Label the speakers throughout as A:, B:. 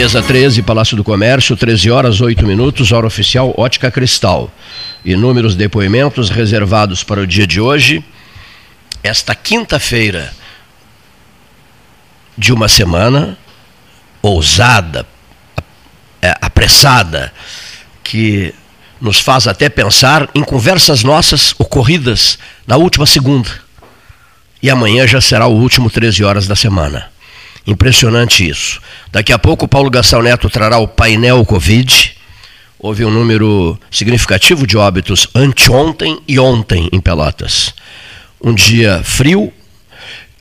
A: Mesa 13, Palácio do Comércio, 13 horas 8 minutos, hora oficial Ótica Cristal. Inúmeros depoimentos reservados para o dia de hoje. Esta quinta-feira de uma semana ousada, é, apressada, que nos faz até pensar em conversas nossas ocorridas na última segunda. E amanhã já será o último 13 horas da semana. Impressionante isso. Daqui a pouco o Paulo Gastão Neto trará o painel Covid. Houve um número significativo de óbitos anteontem e ontem em Pelotas. Um dia frio.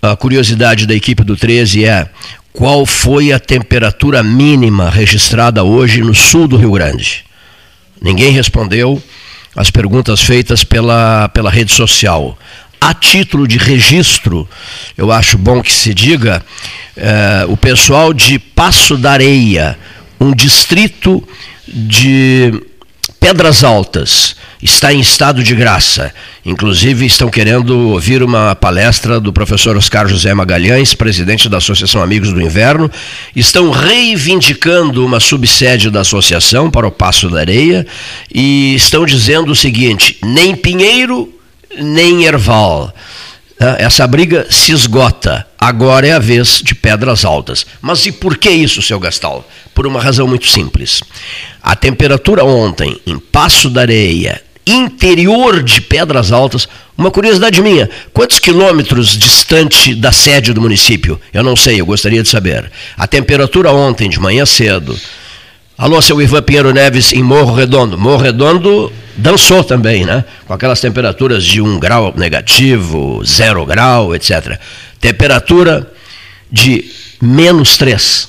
A: A curiosidade da equipe do 13 é qual foi a temperatura mínima registrada hoje no sul do Rio Grande. Ninguém respondeu as perguntas feitas pela, pela rede social a título de registro, eu acho bom que se diga, é, o pessoal de Passo da Areia, um distrito de Pedras Altas, está em estado de graça. Inclusive, estão querendo ouvir uma palestra do professor Oscar José Magalhães, presidente da Associação Amigos do Inverno. Estão reivindicando uma subsede da associação para o Passo da Areia e estão dizendo o seguinte: nem Pinheiro nem Erval. Ah, essa briga se esgota. Agora é a vez de Pedras Altas. Mas e por que isso, seu Gastal? Por uma razão muito simples. A temperatura ontem, em Passo da Areia, interior de Pedras Altas, uma curiosidade minha, quantos quilômetros distante da sede do município? Eu não sei, eu gostaria de saber. A temperatura ontem, de manhã cedo. Alô, seu Ivan Pinheiro Neves, em Morro Redondo. Morro Redondo dançou também, né? Com aquelas temperaturas de 1 grau negativo, 0 grau, etc. Temperatura de menos 3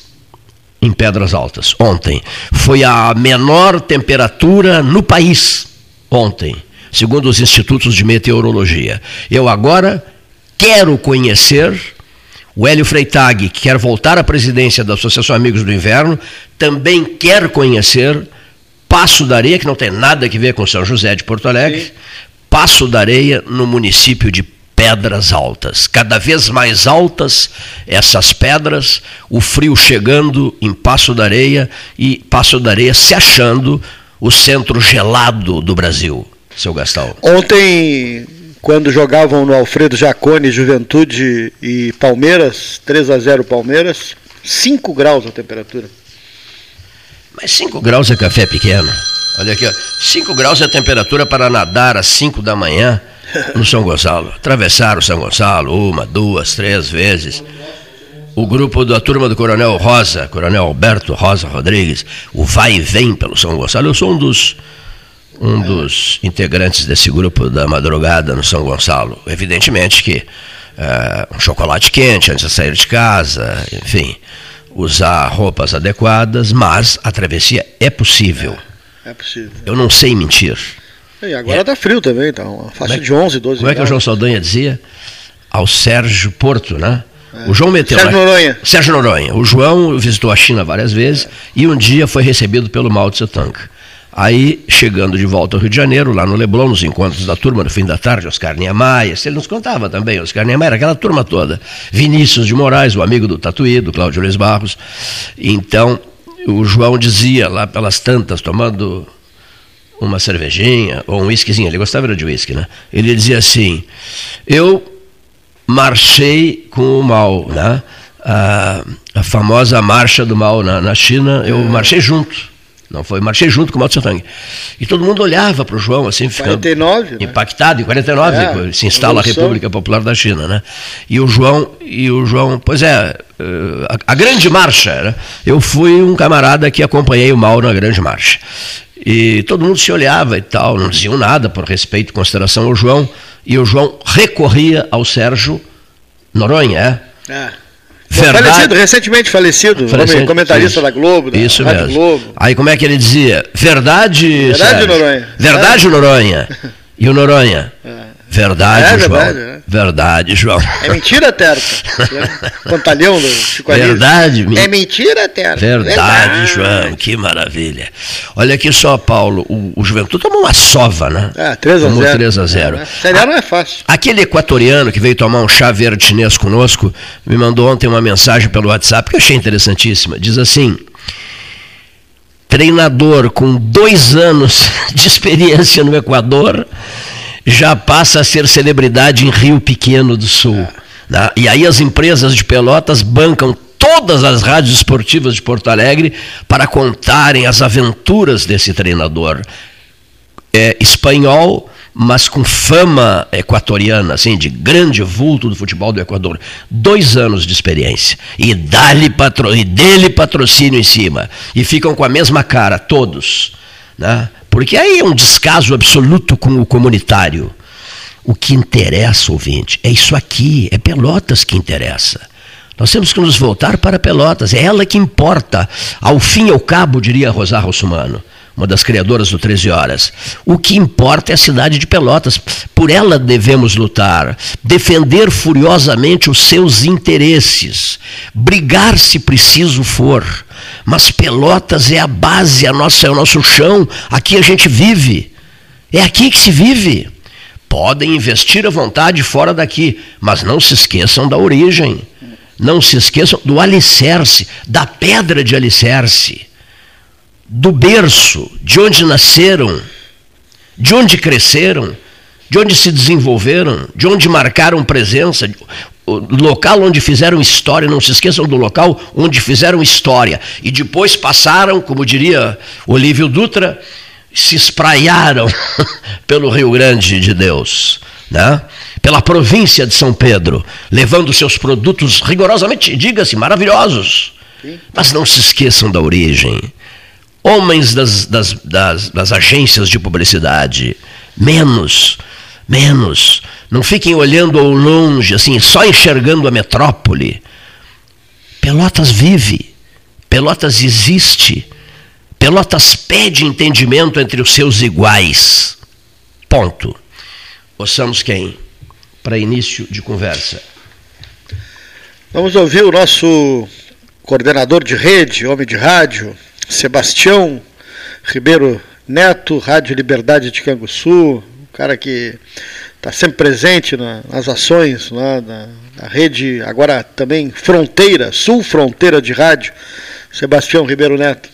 A: em Pedras Altas, ontem. Foi a menor temperatura no país, ontem, segundo os institutos de meteorologia. Eu agora quero conhecer o Hélio Freitag, que quer voltar à presidência da Associação Amigos do Inverno, também quer conhecer Passo da Areia, que não tem nada a ver com São José de Porto Alegre, Sim. Passo da Areia, no município de Pedras Altas. Cada vez mais altas essas pedras, o frio chegando em Passo da Areia e Passo da Areia se achando o centro gelado do Brasil, seu Gastão.
B: Ontem, quando jogavam no Alfredo Jacone, Juventude e Palmeiras, 3 a 0 Palmeiras, 5 graus a temperatura.
A: Mas 5 graus é café pequeno. Olha aqui, 5 graus é a temperatura para nadar às 5 da manhã no São Gonçalo. Atravessar o São Gonçalo uma, duas, três vezes. O grupo da turma do Coronel Rosa, Coronel Alberto Rosa Rodrigues, o vai e vem pelo São Gonçalo. Eu sou um dos, um dos integrantes desse grupo da madrugada no São Gonçalo. Evidentemente que uh, um chocolate quente antes de sair de casa, enfim usar roupas adequadas, mas a travessia é possível.
B: É, é possível.
A: Eu não sei mentir.
B: E agora está é. frio também, está uma faixa é, de 11, 12
A: Como é que o João Saldanha dizia? Ao Sérgio Porto, né? É. O João meteu
B: Sérgio Noronha.
A: Sérgio Noronha. O João visitou a China várias vezes e um dia foi recebido pelo Mao Tse Tung. Aí, chegando de volta ao Rio de Janeiro, lá no Leblon, nos encontros da turma, no fim da tarde, Oscar Niemeyer, ele nos contava também, Oscar Niemeyer, aquela turma toda. Vinícius de Moraes, o amigo do Tatuí, do Cláudio Luiz Barros. Então, o João dizia, lá pelas tantas, tomando uma cervejinha, ou um whiskyzinho, ele gostava de whisky, né? Ele dizia assim, eu marchei com o mal, né? A, a famosa marcha do mal na, na China, eu marchei junto. Não foi, marchei junto com o Mao Tse Tung. E todo mundo olhava para o João, assim, ficando 49, né? impactado. Em 49 é, se instala a República Popular da China, né? E o João, e o João, pois é, eh, a, a grande marcha, né? Eu fui um camarada que acompanhei o Mao na grande marcha. E todo mundo se olhava e tal, não diziam nada por respeito e consideração ao João. E o João recorria ao Sérgio Noronha, é? É
B: Verdade... Falecido, recentemente falecido, falecido comentarista isso, da Globo, da
A: isso Rádio mesmo. Globo. Aí como é que ele dizia? Verdade. Verdade, Noronha. Verdade. Noronha. E o Noronha? É. Verdade, é, João. Verdade, né? verdade, João.
B: É mentira, Terta. Pantalhão do Chico
A: Verdade.
B: É mentira, Terta.
A: Verdade, verdade, João. Que maravilha. Olha aqui só, Paulo. O, o Juventude tomou uma sova, né?
B: É, 3 a 0. Tomou
A: 3 a 0. É,
B: Sério, não é fácil.
A: Aquele equatoriano que veio tomar um chá verde chinês conosco me mandou ontem uma mensagem pelo WhatsApp que eu achei interessantíssima. Diz assim: treinador com dois anos de experiência no Equador já passa a ser celebridade em Rio Pequeno do Sul. Né? E aí as empresas de Pelotas bancam todas as rádios esportivas de Porto Alegre para contarem as aventuras desse treinador. É, espanhol, mas com fama equatoriana, assim, de grande vulto do futebol do Equador. Dois anos de experiência. E, dá-lhe patro... e dele patrocínio em cima. E ficam com a mesma cara, todos. Né? Porque aí é um descaso absoluto com o comunitário. O que interessa, ouvinte, é isso aqui, é Pelotas que interessa. Nós temos que nos voltar para Pelotas, é ela que importa. Ao fim e ao cabo, diria Rosário Russumano uma das criadoras do 13 Horas. O que importa é a cidade de Pelotas. Por ela devemos lutar, defender furiosamente os seus interesses, brigar se preciso for. Mas Pelotas é a base, a nossa, é o nosso chão, aqui a gente vive. É aqui que se vive. Podem investir à vontade fora daqui, mas não se esqueçam da origem. Não se esqueçam do alicerce, da pedra de alicerce do berço, de onde nasceram, de onde cresceram, de onde se desenvolveram, de onde marcaram presença, o local onde fizeram história, não se esqueçam do local onde fizeram história. E depois passaram, como diria Olívio Dutra, se espraiaram pelo Rio Grande de Deus, né? pela província de São Pedro, levando seus produtos rigorosamente, diga-se, maravilhosos. Mas não se esqueçam da origem homens das, das, das, das agências de publicidade, menos, menos. Não fiquem olhando ao longe, assim, só enxergando a metrópole. Pelotas vive, Pelotas existe, Pelotas pede entendimento entre os seus iguais. Ponto. Ouçamos quem? Para início de conversa.
B: Vamos ouvir o nosso coordenador de rede, homem de rádio, Sebastião Ribeiro Neto, Rádio Liberdade de Canguçu, um cara que está sempre presente na, nas ações lá na, na, rede, agora também Fronteira, Sul Fronteira de Rádio. Sebastião Ribeiro Neto.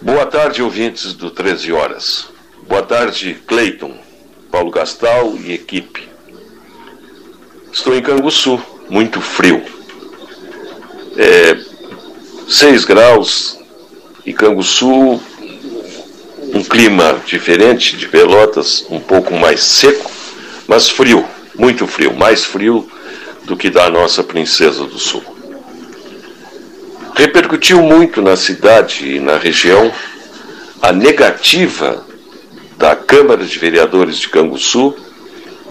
C: Boa tarde, ouvintes do 13 Horas. Boa tarde, Cleiton, Paulo Gastal e equipe. Estou em Canguçu, muito frio. É, 6 graus e Canguçu, um clima diferente de Pelotas, um pouco mais seco, mas frio, muito frio, mais frio do que da nossa Princesa do Sul. Repercutiu muito na cidade e na região a negativa da Câmara de Vereadores de Canguçu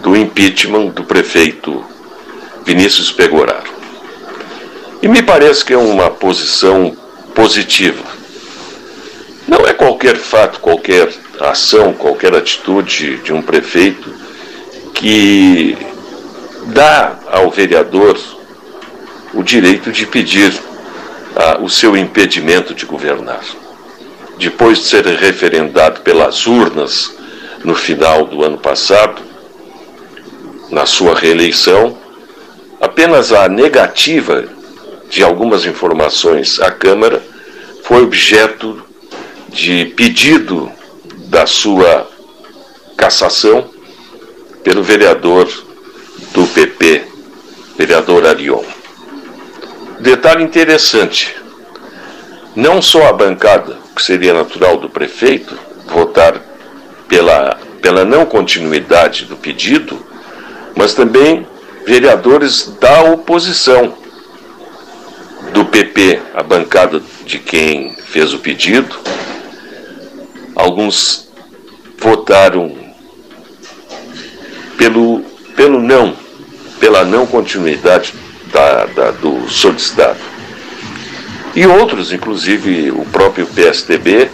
C: do impeachment do prefeito Vinícius Pegoraro. E me parece que é uma posição positiva. Não é qualquer fato, qualquer ação, qualquer atitude de um prefeito que dá ao vereador o direito de pedir ah, o seu impedimento de governar. Depois de ser referendado pelas urnas no final do ano passado, na sua reeleição, apenas a negativa de algumas informações à Câmara foi objeto de pedido da sua cassação pelo vereador do PP, vereador Arion. Detalhe interessante: não só a bancada, que seria natural do prefeito, votar pela, pela não continuidade do pedido, mas também vereadores da oposição do PP, a bancada de quem fez o pedido. Alguns votaram pelo, pelo não, pela não continuidade da, da, do solicitado. E outros, inclusive o próprio PSDB,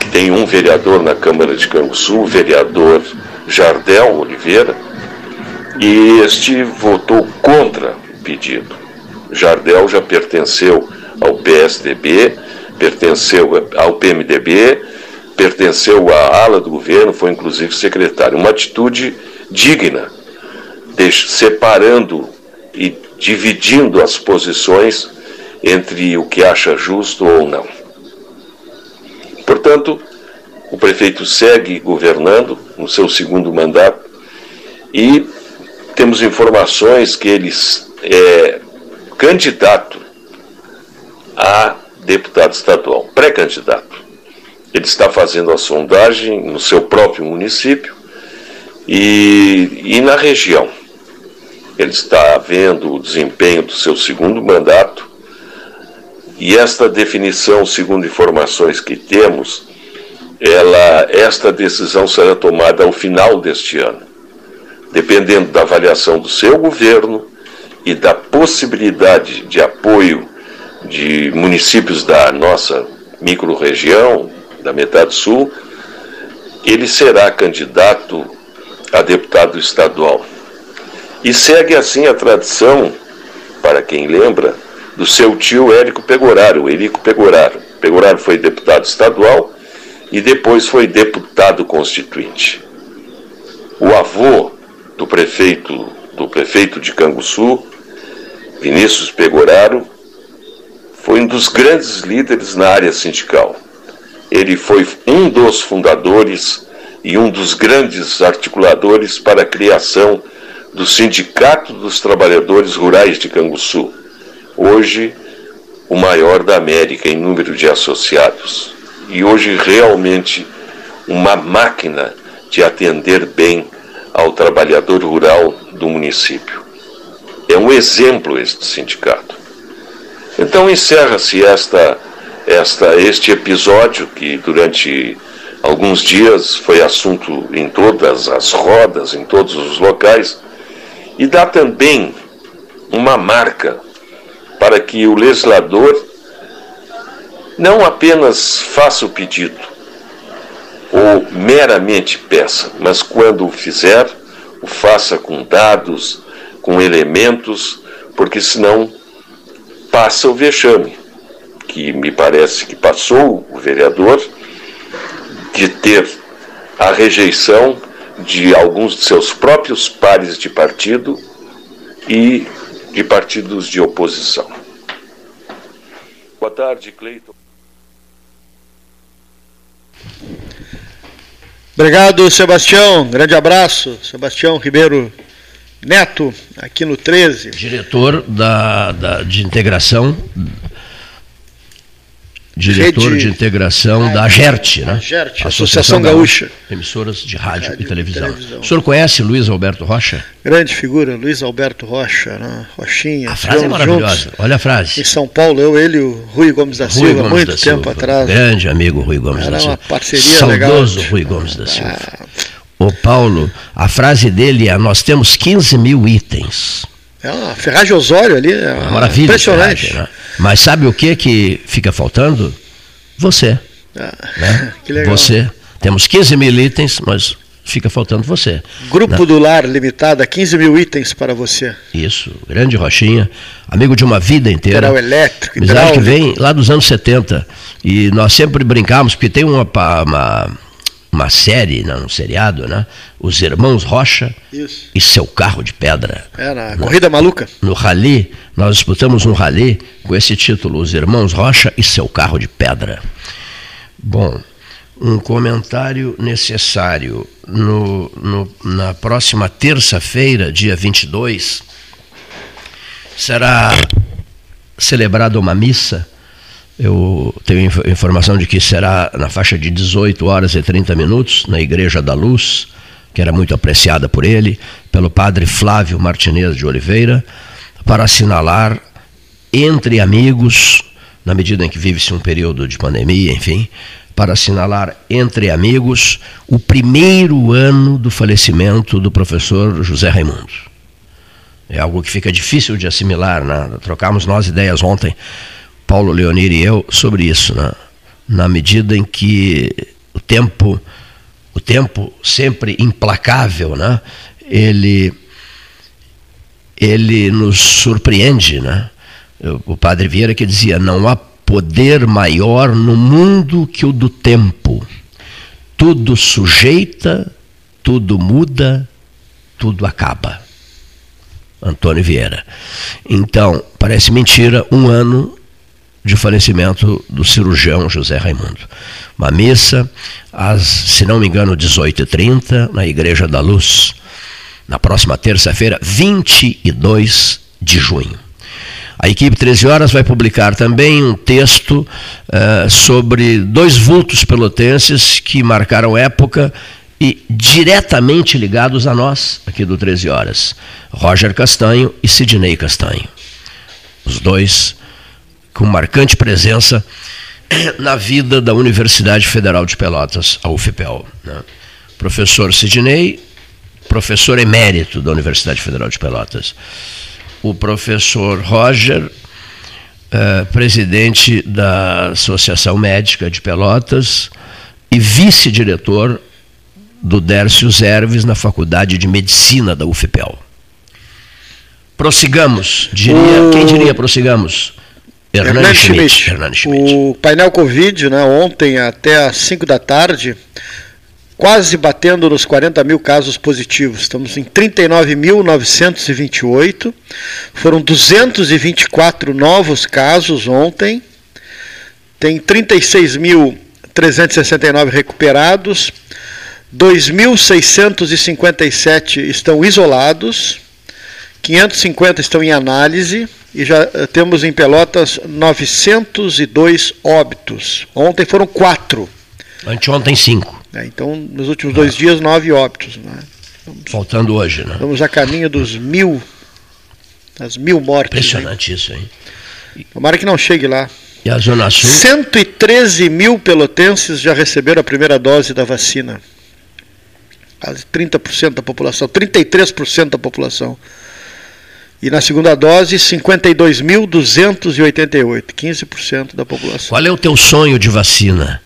C: que tem um vereador na Câmara de Canguçu, o vereador Jardel Oliveira, e este votou contra o pedido. Jardel já pertenceu ao PSDB, pertenceu ao PMDB, pertenceu à ala do governo, foi inclusive secretário. Uma atitude digna, separando e dividindo as posições entre o que acha justo ou não. Portanto, o prefeito segue governando no seu segundo mandato e temos informações que ele é candidato a deputado estadual, pré-candidato. Ele está fazendo a sondagem no seu próprio município e, e na região. Ele está vendo o desempenho do seu segundo mandato e esta definição, segundo informações que temos, ela, esta decisão será tomada ao final deste ano, dependendo da avaliação do seu governo e da possibilidade de apoio de municípios da nossa microrregião, da metade sul, ele será candidato a deputado estadual. E segue assim a tradição, para quem lembra, do seu tio Érico Pegoraro, Érico Pegoraro. Pegoraro foi deputado estadual e depois foi deputado constituinte. O avô do prefeito do prefeito de Canguçu, Vinícius Pegoraro, foi um dos grandes líderes na área sindical. Ele foi um dos fundadores e um dos grandes articuladores para a criação do Sindicato dos Trabalhadores Rurais de Canguçu, hoje o maior da América em número de associados e hoje realmente uma máquina de atender bem ao trabalhador rural do município. É um exemplo este sindicato. Então encerra-se esta, esta, este episódio que durante alguns dias foi assunto em todas as rodas, em todos os locais, e dá também uma marca para que o legislador não apenas faça o pedido ou meramente peça, mas quando o fizer, faça com dados, com elementos, porque senão passa o vexame, que me parece que passou o vereador de ter a rejeição de alguns de seus próprios pares de partido e de partidos de oposição. Boa tarde, Cleiton.
B: Obrigado, Sebastião. Grande abraço. Sebastião Ribeiro Neto, aqui no 13.
A: Diretor da, da de integração diretor Rede... de integração ah, da GERT, né?
B: GERT, Associação, Associação Gaúcha.
A: Emissoras de rádio, rádio e, televisão. e, televisão. O senhor conhece Luiz Alberto Rocha?
B: Grande figura, Luiz Alberto Rocha, né? Rochinha.
A: A frase é maravilhosa. Juntos,
B: Olha a frase. Em São Paulo, eu, ele e o Rui Gomes da Rui Silva, Gomes muito da tempo Silva. atrás.
A: Grande amigo Rui Gomes
B: Era
A: da Silva.
B: uma parceria
A: Saudoso
B: legal.
A: Saudoso Rui Gomes da Silva. Ah. Ô Paulo, a frase dele é: Nós temos 15 mil itens.
B: É uma ferragem Osório ali, é uma
A: maravilha.
B: Impressionante. Ferragem, né?
A: Mas sabe o que que fica faltando? Você. Ah, né? Que legal. Você. Temos 15 mil itens, mas fica faltando você.
B: Grupo né? do Lar Limitada, 15 mil itens para você.
A: Isso, grande Rochinha, amigo de uma vida inteira.
B: Geral elétrico,
A: Amizade que vem lá dos anos 70. E nós sempre brincamos, porque tem uma, uma, uma série, né, um seriado, né? Os Irmãos Rocha Isso. e seu carro de pedra.
B: Na né? Corrida Maluca.
A: No Rally, nós disputamos um Rally com esse título, Os Irmãos Rocha e seu carro de pedra. Bom, um comentário necessário. No, no, na próxima terça-feira, dia 22, será celebrada uma missa. Eu tenho informação de que será na faixa de 18 horas e 30 minutos, na Igreja da Luz, que era muito apreciada por ele, pelo padre Flávio Martinez de Oliveira, para assinalar entre amigos na medida em que vive-se um período de pandemia, enfim, para assinalar entre amigos o primeiro ano do falecimento do professor José Raimundo. É algo que fica difícil de assimilar, né? Trocamos nós ideias ontem, Paulo Leonir e eu, sobre isso, né? Na medida em que o tempo, o tempo sempre implacável, né? Ele ele nos surpreende, né? o padre Vieira que dizia: não há poder maior no mundo que o do tempo. Tudo sujeita, tudo muda, tudo acaba. Antônio Vieira. Então, parece mentira, um ano de falecimento do cirurgião José Raimundo. Uma missa, às, se não me engano, 18h30, na Igreja da Luz, na próxima terça-feira, 22 de junho. A equipe 13 Horas vai publicar também um texto uh, sobre dois vultos pelotenses que marcaram época e diretamente ligados a nós, aqui do 13 Horas: Roger Castanho e Sidney Castanho. Os dois com marcante presença na vida da Universidade Federal de Pelotas, a UFPEL. Né? Professor Sidney, professor emérito da Universidade Federal de Pelotas. O professor Roger, eh, presidente da Associação Médica de Pelotas e vice-diretor do Dércio Zerves na Faculdade de Medicina da UFPEL. Prossigamos, diria, quem diria prossigamos?
B: Hernani Schmidt. Schmidt. Hernani Schmidt. O painel Covid, né, ontem até às 5 da tarde, quase batendo nos 40 mil casos positivos. Estamos em 39.928. Foram 224 novos casos ontem. Tem 36.369 recuperados. 2.657 estão isolados. 550 estão em análise e já eh, temos em Pelotas 902 óbitos. Ontem foram quatro.
A: Anteontem, cinco.
B: É, então, nos últimos dois ah. dias, nove óbitos. Né?
A: Vamos, Faltando hoje, né?
B: Vamos a caminho dos mil, das mil mortes.
A: Impressionante hein? isso, hein?
B: Tomara que não chegue lá.
A: E a Zona Sul?
B: 113 mil pelotenses já receberam a primeira dose da vacina. Quase 30% da população, 33% da população. E na segunda dose, 52.288, 15% da população.
A: Qual é o teu sonho de vacina?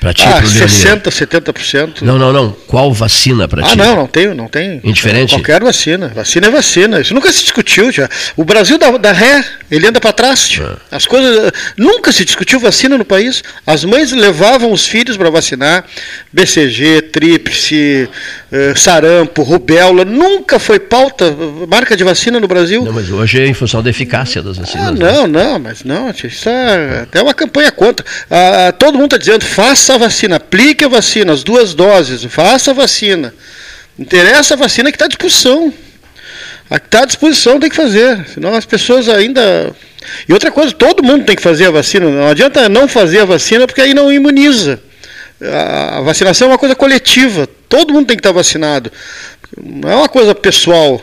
B: Para ti, ah, 60%, 70%.
A: Não, não, não. Qual vacina para
B: ah,
A: ti?
B: Ah, não, não tenho, não tenho.
A: Indiferente?
B: Qualquer vacina. Vacina é vacina. Isso nunca se discutiu já. O Brasil dá, dá ré, ele anda para trás. Ah. As coisas. Nunca se discutiu vacina no país. As mães levavam os filhos para vacinar. BCG, tríplice, sarampo, rubéola. Nunca foi pauta, marca de vacina no Brasil.
A: Não, mas hoje é em função da eficácia das vacinas. Ah,
B: não, né? não, mas não. Isso é até uma campanha contra. Ah, todo mundo está dizendo, faça faça a vacina, aplique a vacina, as duas doses, faça a vacina. Interessa a vacina que está à disposição. A que está à disposição tem que fazer. Senão as pessoas ainda. E outra coisa, todo mundo tem que fazer a vacina. Não adianta não fazer a vacina porque aí não imuniza. A vacinação é uma coisa coletiva. Todo mundo tem que estar vacinado. Não é uma coisa pessoal.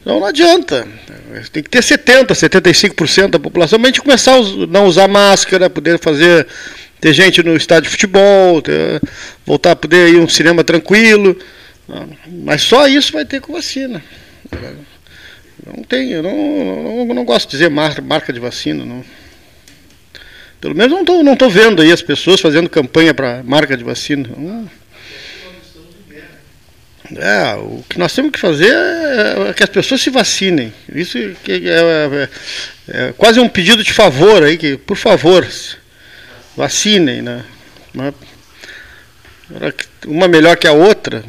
B: Então não adianta. Tem que ter 70%, 75% da população para a gente começar a não usar máscara, poder fazer ter gente no estádio de futebol, ter, voltar a poder ir um cinema tranquilo. Mas só isso vai ter com vacina. Não tem, eu não, não, não gosto de dizer marca de vacina. Não. Pelo menos não estou não tô vendo aí as pessoas fazendo campanha para marca de vacina. É, o que nós temos que fazer é que as pessoas se vacinem. Isso é, é, é, é quase um pedido de favor aí, que, por favor, vacinem, né? Uma melhor que a outra,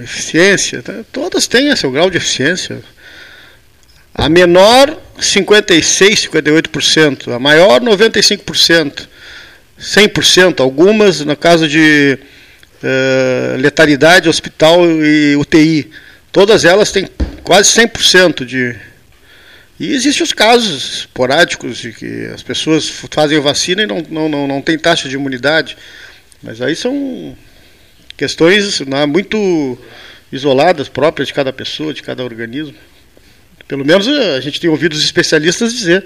B: eficiência, tá? todas têm seu grau de eficiência. A menor, 56%, 58%. A maior, 95%. 100%. Algumas, no caso de uh, letalidade, hospital e UTI. Todas elas têm quase 100% de, e existem os casos esporádicos de que as pessoas fazem vacina e não, não, não, não tem taxa de imunidade. Mas aí são questões né, muito isoladas, próprias de cada pessoa, de cada organismo. Pelo menos a gente tem ouvido os especialistas dizer,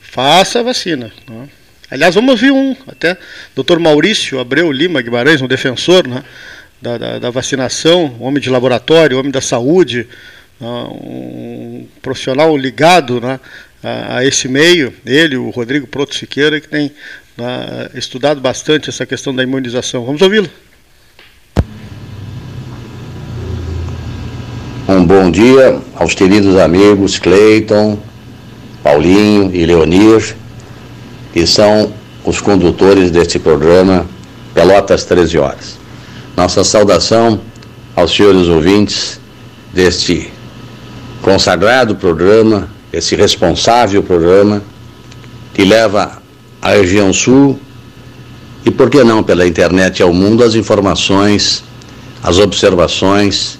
B: faça a vacina. Né? Aliás, vamos ouvir um, até, Dr. Maurício Abreu Lima Guimarães, um defensor né, da, da, da vacinação, homem de laboratório, homem da saúde, um profissional ligado né, a, a, esse meio, ele, o Rodrigo Proto Siqueira, que tem né, estudado bastante essa questão da imunização. Vamos ouvi-lo.
D: Um bom dia aos queridos amigos Cleiton, Paulinho e Leonir, que são os condutores deste programa Pelotas 13 Horas. Nossa saudação aos senhores ouvintes deste consagrado programa, esse responsável programa, que leva à região sul e, por que não, pela internet ao mundo, as informações, as observações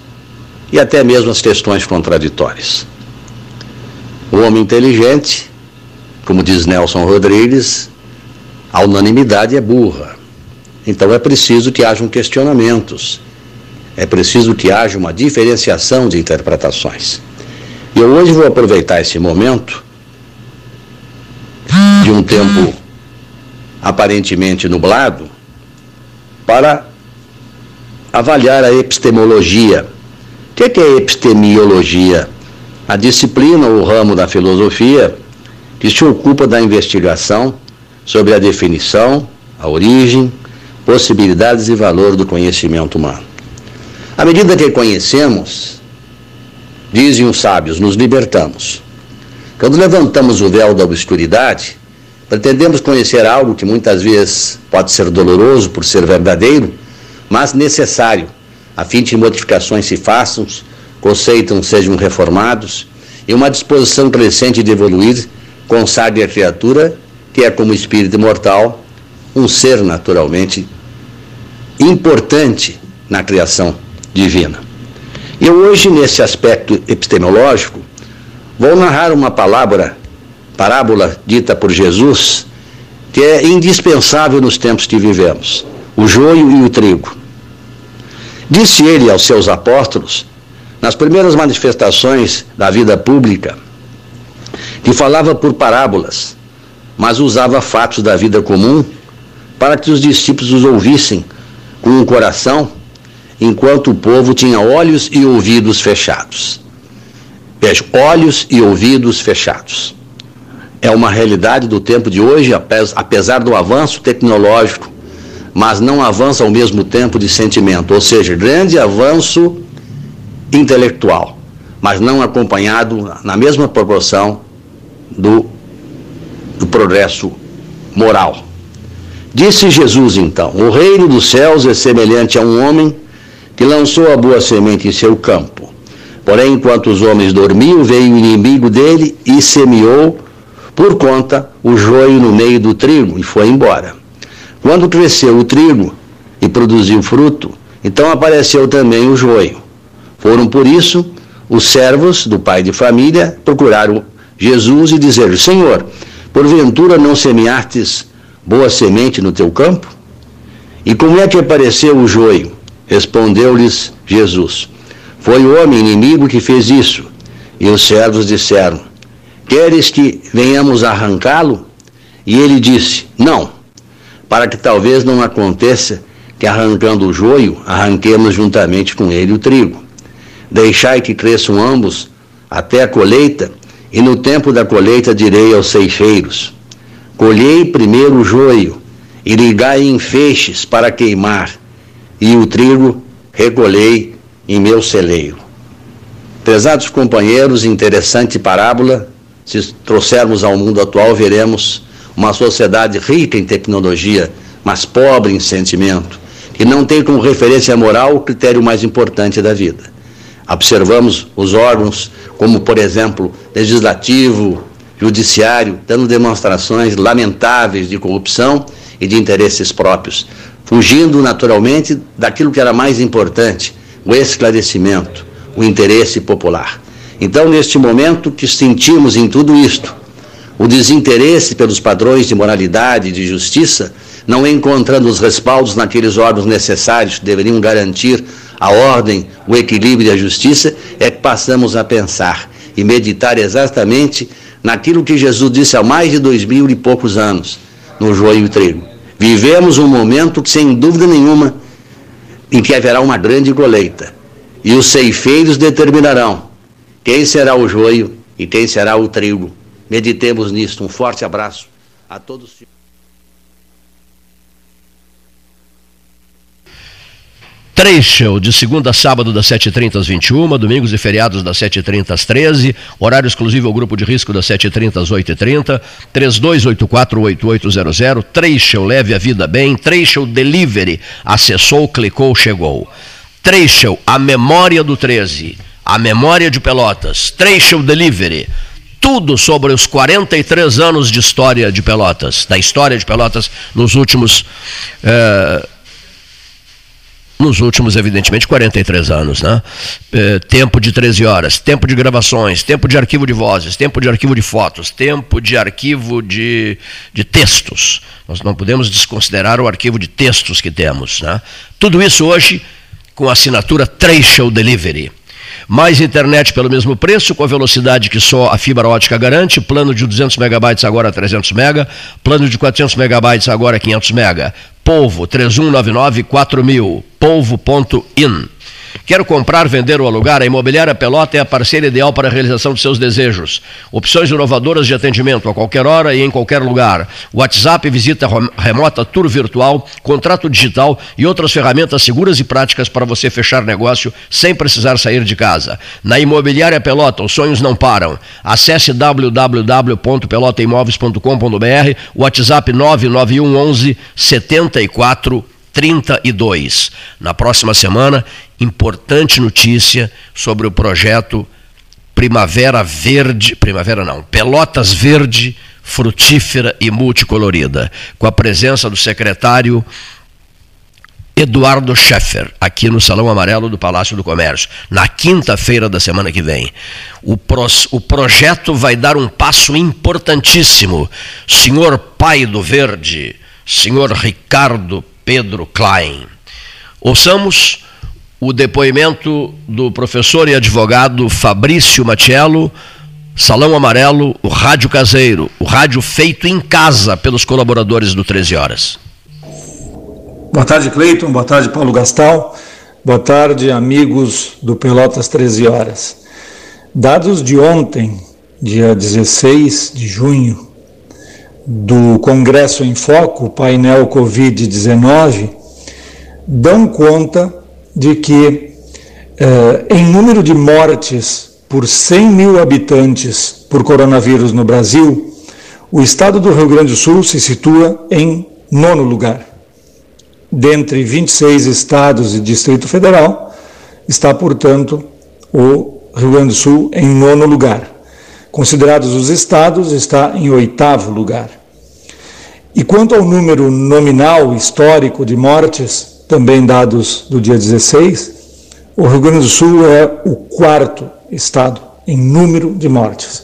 D: e até mesmo as questões contraditórias. O homem inteligente, como diz Nelson Rodrigues, a unanimidade é burra. Então é preciso que hajam questionamentos, é preciso que haja uma diferenciação de interpretações. E eu hoje vou aproveitar esse momento de um tempo aparentemente nublado para avaliar a epistemologia. O que é epistemiologia? A disciplina ou ramo da filosofia que se ocupa da investigação sobre a definição, a origem, possibilidades e valor do conhecimento humano. À medida que conhecemos, dizem os sábios, nos libertamos. Quando levantamos o véu da obscuridade, pretendemos conhecer algo que muitas vezes pode ser doloroso por ser verdadeiro, mas necessário, a fim de que modificações se façam, conceitos sejam reformados e uma disposição crescente de evoluir consagre a criatura, que é como espírito imortal, um ser naturalmente importante na criação divina. E hoje, nesse aspecto epistemológico, vou narrar uma palavra, parábola dita por Jesus, que é indispensável nos tempos que vivemos: o joio e o trigo. Disse ele aos seus apóstolos, nas primeiras manifestações da vida pública, que falava por parábolas, mas usava fatos da vida comum para que os discípulos os ouvissem com o coração, enquanto o povo tinha olhos e ouvidos fechados. Veja, olhos e ouvidos fechados. É uma realidade do tempo de hoje, apesar do avanço tecnológico, mas não avança ao mesmo tempo de sentimento, ou seja, grande avanço intelectual, mas não acompanhado na mesma proporção do, do progresso moral. Disse Jesus então: O reino dos céus é semelhante a um homem que lançou a boa semente em seu campo. Porém, enquanto os homens dormiam, veio o inimigo dele e semeou por conta o joio no meio do trigo e foi embora. Quando cresceu o trigo e produziu fruto, então apareceu também o joio. Foram por isso os servos do pai de família procuraram Jesus e dizer: Senhor, porventura não semeastes boa semente no teu campo? E como é que apareceu o joio? Respondeu-lhes Jesus: Foi o homem inimigo que fez isso. E os servos disseram: Queres que venhamos arrancá-lo? E ele disse: Não, para que talvez não aconteça que arrancando o joio, arranquemos juntamente com ele o trigo. Deixai que cresçam ambos até a colheita, e no tempo da colheita direi aos ceifeiros: Colhei primeiro o joio, e ligai em feixes para queimar, e o trigo recolhei em meu celeiro. Pesados companheiros, interessante parábola. Se trouxermos ao mundo atual, veremos uma sociedade rica em tecnologia, mas pobre em sentimento, que não tem como referência moral o critério mais importante da vida. Observamos os órgãos, como por exemplo, legislativo, judiciário, dando demonstrações lamentáveis de corrupção e de interesses próprios, fugindo naturalmente daquilo que era mais importante, o esclarecimento, o interesse popular. Então, neste momento que sentimos em tudo isto, o desinteresse pelos padrões de moralidade e de justiça, não encontrando os respaldos naqueles órgãos necessários que deveriam garantir a ordem, o equilíbrio e a justiça, é que passamos a pensar e meditar exatamente naquilo que Jesus disse há mais de dois mil e poucos anos, no joio e trigo. Vivemos um momento que, sem dúvida nenhuma, em que haverá uma grande colheita. E os ceifeiros determinarão quem será o joio e quem será o trigo. Meditemos nisto. Um forte abraço a todos.
A: Trecho, de segunda a sábado, das 7h30 às 21 domingos e feriados das 7h30 às 13 horário exclusivo ao grupo de risco das 7h30 às 8h30, 32848800, Trecho, leve a vida bem, Trecho Delivery, acessou, clicou, chegou. Trecho, a memória do 13, a memória de Pelotas, Trecho Delivery, tudo sobre os 43 anos de história de Pelotas, da história de Pelotas nos últimos. Eh, nos últimos, evidentemente, 43 anos, né? Eh, tempo de 13 horas, tempo de gravações, tempo de arquivo de vozes, tempo de arquivo de fotos, tempo de arquivo de, de textos. Nós não podemos desconsiderar o arquivo de textos que temos, né? Tudo isso hoje com assinatura Tracial Delivery. Mais internet pelo mesmo preço, com a velocidade que só a fibra ótica garante. Plano de 200 megabytes agora 300 mega. Plano de 400 megabytes agora 500 mega. Polvo 3199 4000. Polvo.in. Quero comprar, vender ou alugar? A Imobiliária Pelota é a parceira ideal para a realização de seus desejos. Opções inovadoras de atendimento a qualquer hora e em qualquer lugar. WhatsApp, visita remota, tour virtual, contrato digital e outras ferramentas seguras e práticas para você fechar negócio sem precisar sair de casa. Na Imobiliária Pelota, os sonhos não param. Acesse www.pelotaimoveis.com.br, WhatsApp 991 11 74 32. Na próxima semana, importante notícia sobre o projeto Primavera Verde, Primavera não, Pelotas Verde, frutífera e multicolorida, com a presença do secretário Eduardo Scheffer, aqui no Salão Amarelo do Palácio do Comércio, na quinta-feira da semana que vem. O, o projeto vai dar um passo importantíssimo. Senhor Pai do Verde, senhor Ricardo Pedro Klein. Ouçamos o depoimento do professor e advogado Fabrício Matiello, Salão Amarelo, o rádio caseiro, o rádio feito em casa pelos colaboradores do 13 Horas.
E: Boa tarde, Cleiton. Boa tarde, Paulo Gastal. Boa tarde, amigos do Pelotas 13 Horas. Dados de ontem, dia 16 de junho, do Congresso em Foco, painel Covid-19, dão conta de que, eh, em número de mortes por 100 mil habitantes por coronavírus no Brasil, o estado do Rio Grande do Sul se situa em nono lugar. Dentre 26 estados e Distrito Federal, está, portanto, o Rio Grande do Sul em nono lugar. Considerados os estados, está em oitavo lugar. E quanto ao número nominal histórico de mortes, também dados do dia 16, o Rio Grande do Sul é o quarto estado em número de mortes.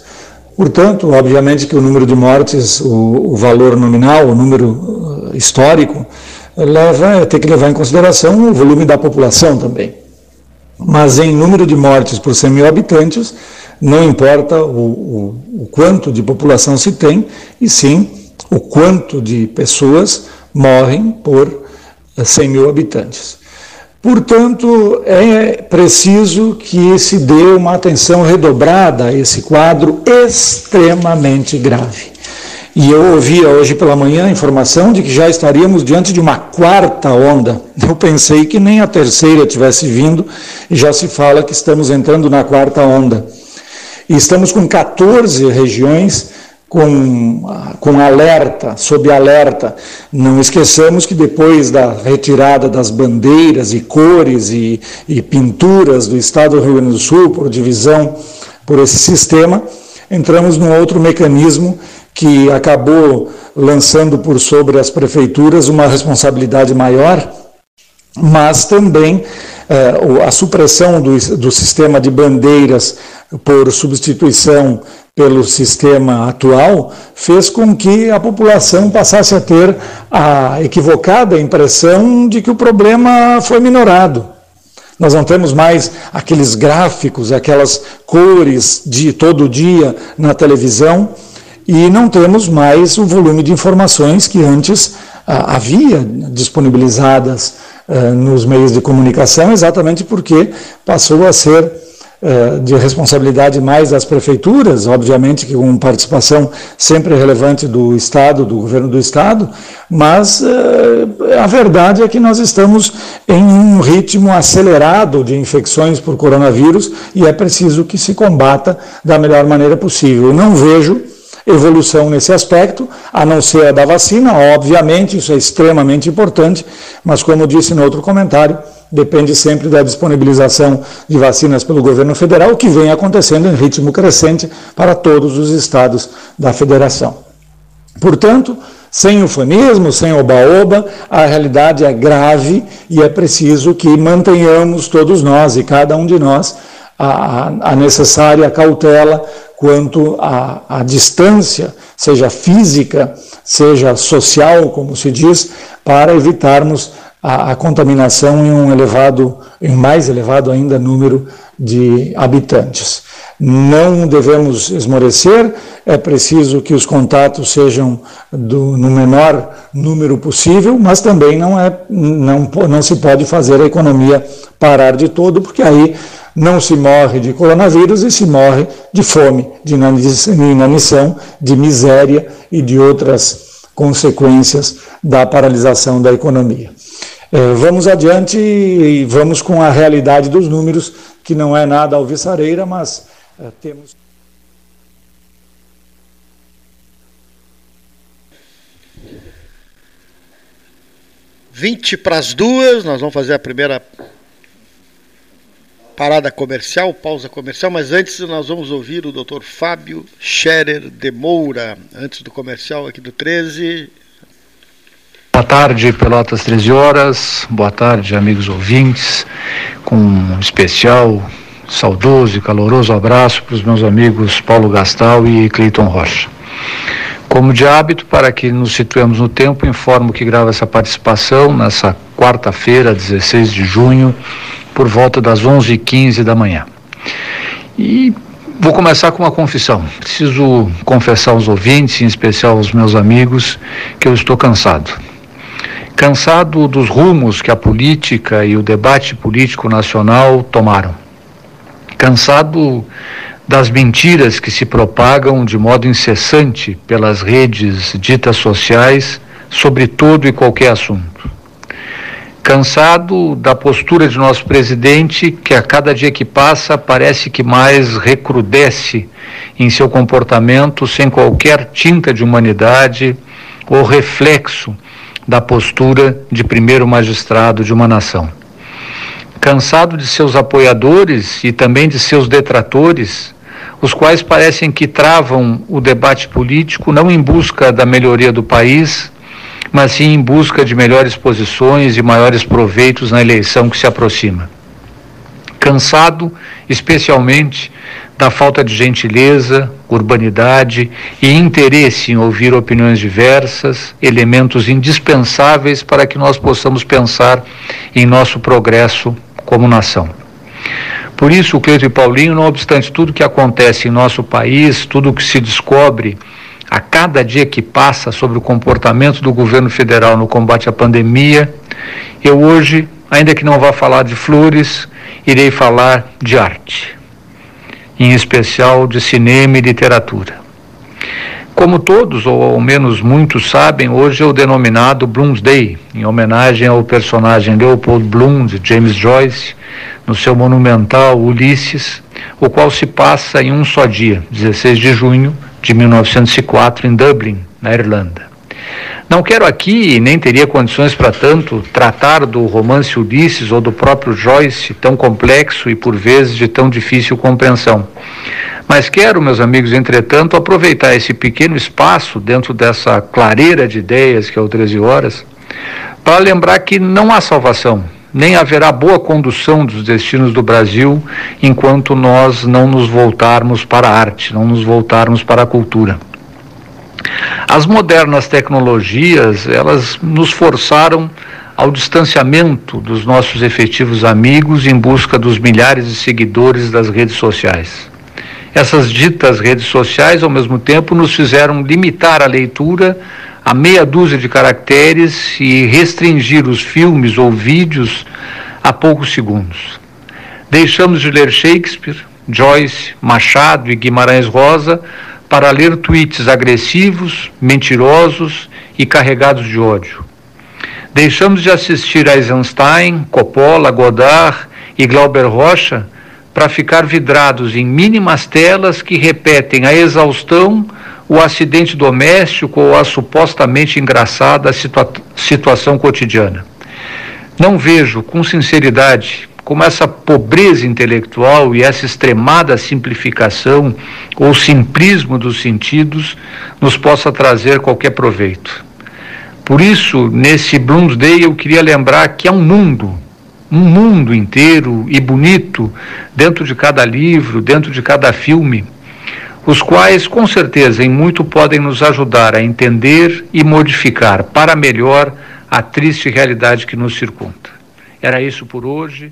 E: Portanto, obviamente que o número de mortes, o, o valor nominal, o número uh, histórico, leva, tem que levar em consideração o volume da população também. Mas em número de mortes por 100 mil habitantes, não importa o, o, o quanto de população se tem, e sim o quanto de pessoas morrem por 100 mil habitantes. Portanto, é preciso que se dê uma atenção redobrada a esse quadro extremamente grave. E eu ouvia hoje pela manhã a informação de que já estaríamos diante de uma quarta onda. Eu pensei que nem a terceira tivesse vindo e já se fala que estamos entrando na quarta onda. E estamos com 14 regiões com, com alerta, sob alerta. Não esqueçamos que depois da retirada das bandeiras e cores e, e pinturas do Estado do Rio Grande do Sul, por divisão por esse sistema, entramos num outro mecanismo que acabou lançando por sobre as prefeituras uma responsabilidade maior, mas também eh, a supressão do, do sistema de bandeiras por substituição pelo sistema atual fez com que a população passasse a ter a equivocada impressão de que o problema foi minorado. Nós não temos mais aqueles gráficos, aquelas cores de todo dia na televisão e não temos mais o volume de informações que antes ah, havia disponibilizadas eh, nos meios de comunicação, exatamente porque passou a ser de responsabilidade mais das prefeituras, obviamente que com participação sempre relevante do Estado, do governo do Estado, mas eh, a verdade é que nós estamos em um ritmo acelerado de infecções por coronavírus e é preciso que se combata da melhor maneira possível. Não vejo evolução nesse aspecto, a não ser a da vacina, obviamente, isso é extremamente importante, mas como disse no outro comentário, depende sempre da disponibilização de vacinas pelo governo federal, que vem acontecendo em ritmo crescente para todos os estados da federação. Portanto, sem ufanismo, sem oba-oba, a realidade é grave e é preciso que mantenhamos todos nós e cada um de nós a, a necessária cautela quanto à, distância, seja física, seja social, como se diz, para evitarmos a, a, contaminação em um elevado, em mais elevado ainda número de habitantes. Não devemos esmorecer, é preciso que os contatos sejam do, no menor número possível, mas também não, é, não, não se pode fazer a economia parar de todo, porque aí não se morre de coronavírus e se morre de fome, de inanição, de miséria e de outras consequências da paralisação da economia. É, vamos adiante e vamos com a realidade dos números, que não é nada alvissareira, mas é, temos.
B: Vinte para as duas, nós vamos fazer a primeira parada comercial, pausa comercial, mas antes nós vamos ouvir o Dr. Fábio Scherer de Moura, antes do comercial aqui do 13.
F: Boa tarde, Pelotas 13 horas. Boa tarde, amigos ouvintes. Com um especial, saudoso e caloroso abraço para os meus amigos Paulo Gastal e Cleiton Rocha. Como de hábito, para que nos situemos no tempo, informo que grava essa participação nessa quarta-feira, 16 de junho, por volta das 11h15 da manhã. E vou começar com uma confissão. Preciso confessar aos ouvintes, em especial aos meus amigos, que eu estou cansado. Cansado dos rumos que a política e o debate político nacional tomaram. Cansado das mentiras que se propagam de modo incessante pelas redes ditas sociais sobre todo e qualquer assunto cansado da postura de nosso presidente, que a cada dia que passa parece que mais recrudesce em seu comportamento sem qualquer tinta de humanidade ou reflexo da postura de primeiro magistrado de uma nação. Cansado de seus apoiadores e também de seus detratores, os quais parecem que travam o debate político não em busca da melhoria do país, mas sim em busca de melhores posições e maiores proveitos na eleição que se aproxima. Cansado, especialmente, da falta de gentileza, urbanidade e interesse em ouvir opiniões diversas, elementos indispensáveis para que nós possamos pensar em nosso progresso como nação. Por isso, o Cleito e Paulinho, não obstante tudo que acontece em nosso país, tudo que se descobre a cada dia que passa sobre o comportamento do governo federal no combate à pandemia, eu hoje, ainda que não vá falar de flores, irei falar de arte, em especial de cinema e literatura. Como todos, ou ao menos muitos sabem, hoje é o denominado Bloomsday, em homenagem ao personagem Leopold Bloom de James Joyce, no seu monumental Ulisses, o qual se passa em um só dia, 16 de junho de 1904 em Dublin, na Irlanda. Não quero aqui, nem teria condições para tanto, tratar do romance Ulisses ou do próprio Joyce, tão complexo e por vezes de tão difícil compreensão. Mas quero, meus amigos, entretanto, aproveitar esse pequeno espaço dentro dessa clareira de ideias que é o 13 Horas, para lembrar que não há salvação, nem haverá boa condução dos destinos do Brasil enquanto nós não nos voltarmos para a arte, não nos voltarmos para a cultura. As modernas tecnologias, elas nos forçaram ao distanciamento dos nossos efetivos amigos em busca dos milhares de seguidores das redes sociais. Essas ditas redes sociais, ao mesmo tempo, nos fizeram limitar a leitura a meia dúzia de caracteres e restringir os filmes ou vídeos a poucos segundos. Deixamos de ler Shakespeare, Joyce, Machado e Guimarães Rosa para ler tweets agressivos, mentirosos e carregados de ódio. Deixamos de assistir a Eisenstein, Coppola, Godard e Glauber Rocha para ficar vidrados em mínimas telas que repetem a exaustão o acidente doméstico ou a supostamente engraçada situa situação cotidiana. Não vejo, com sinceridade, como essa pobreza intelectual e essa extremada simplificação ou simplismo dos sentidos nos possa trazer qualquer proveito. Por isso, nesse Bloomsday, eu queria lembrar que há um mundo, um mundo inteiro e bonito dentro de cada livro, dentro de cada filme, os quais, com certeza, em muito podem nos ajudar a entender e modificar para melhor a triste realidade que nos circunda. Era isso por hoje.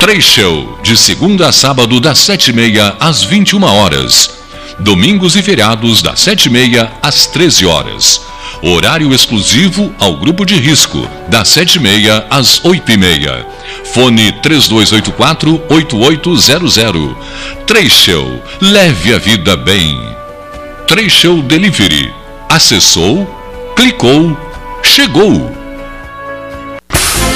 G: Três Show, de segunda a sábado, das sete e meia às 21 horas. Domingos e feriados, das sete e meia às 13 horas. Horário exclusivo ao grupo de risco, das sete e meia às oito e meia. Fone 3284-8800. Três Show, leve a vida bem. Três Show Delivery. Acessou, clicou, chegou.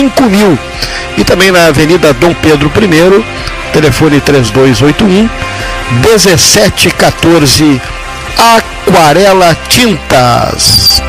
B: 5000 e também na Avenida Dom Pedro I, telefone 3281 1714 Aquarela Tintas.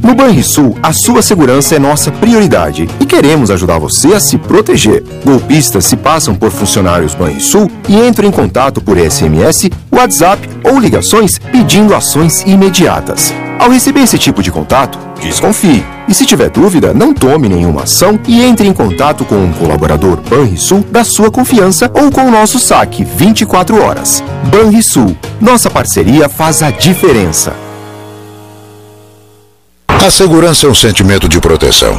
H: No Banrisul, a sua segurança é nossa prioridade e queremos ajudar você a se proteger. Golpistas se passam por funcionários Banrisul e entram em contato por SMS, WhatsApp ou ligações pedindo ações imediatas. Ao receber esse tipo de contato, desconfie. E se tiver dúvida, não tome nenhuma ação e entre em contato com um colaborador Banrisul da sua confiança ou com o nosso saque 24 horas. Banrisul, nossa parceria faz a diferença.
I: A segurança é um sentimento de proteção.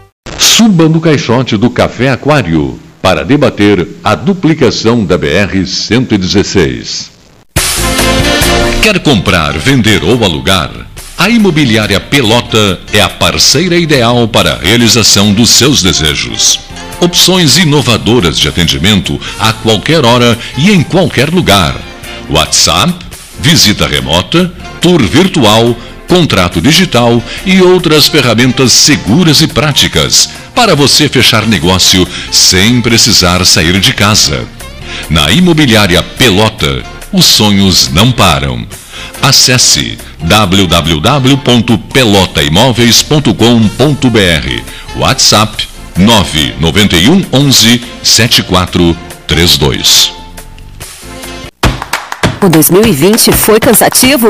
G: Suba no caixote do Café Aquário para debater a duplicação da BR-116. Quer comprar, vender ou alugar? A Imobiliária Pelota é a parceira ideal para a realização dos seus desejos. Opções inovadoras de atendimento a qualquer hora e em qualquer lugar. WhatsApp, visita remota, tour virtual, contrato digital e outras ferramentas seguras e práticas para você fechar negócio sem precisar sair de casa. Na Imobiliária Pelota, os sonhos não param. Acesse www.pelotaimoveis.com.br WhatsApp 991 11 7432.
J: O 2020 foi cansativo?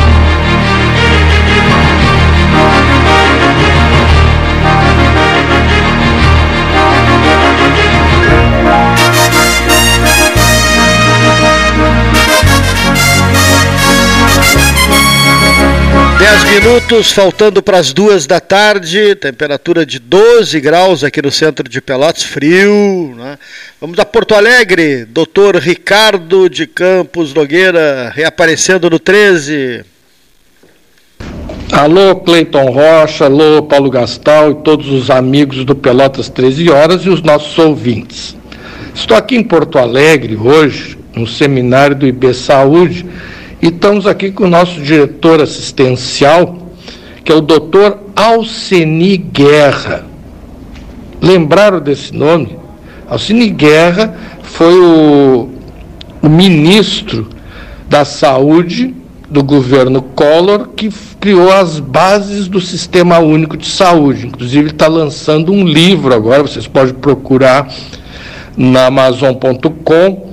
B: Minutos, faltando para as duas da tarde, temperatura de 12 graus aqui no centro de Pelotas, frio. Né? Vamos a Porto Alegre, doutor Ricardo de Campos Nogueira, reaparecendo no 13.
K: Alô, Cleiton Rocha, alô, Paulo Gastal e todos os amigos do Pelotas 13 Horas e os nossos ouvintes. Estou aqui em Porto Alegre hoje, no seminário do IB Saúde, e estamos aqui com o nosso diretor assistencial, que é o doutor Alceni Guerra. Lembraram desse nome? Alceni Guerra foi o, o ministro da Saúde do governo Collor que criou as bases do Sistema Único de Saúde. Inclusive, está lançando um livro agora, vocês podem procurar na Amazon.com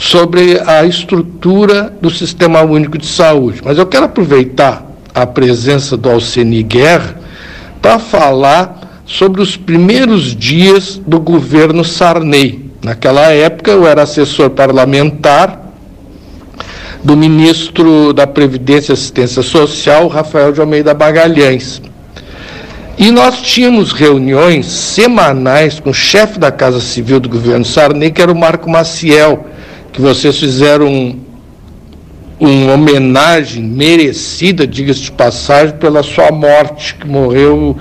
K: sobre a estrutura do Sistema Único de Saúde. Mas eu quero aproveitar a presença do Alceni Guerra para falar sobre os primeiros dias do governo Sarney. Naquela época eu era assessor parlamentar do ministro da Previdência e Assistência Social, Rafael de Almeida Magalhães. E nós tínhamos reuniões semanais com o chefe da Casa Civil do governo Sarney, que era o Marco Maciel, que vocês fizeram um, uma homenagem merecida, diga-se de passagem, pela sua morte, que morreu,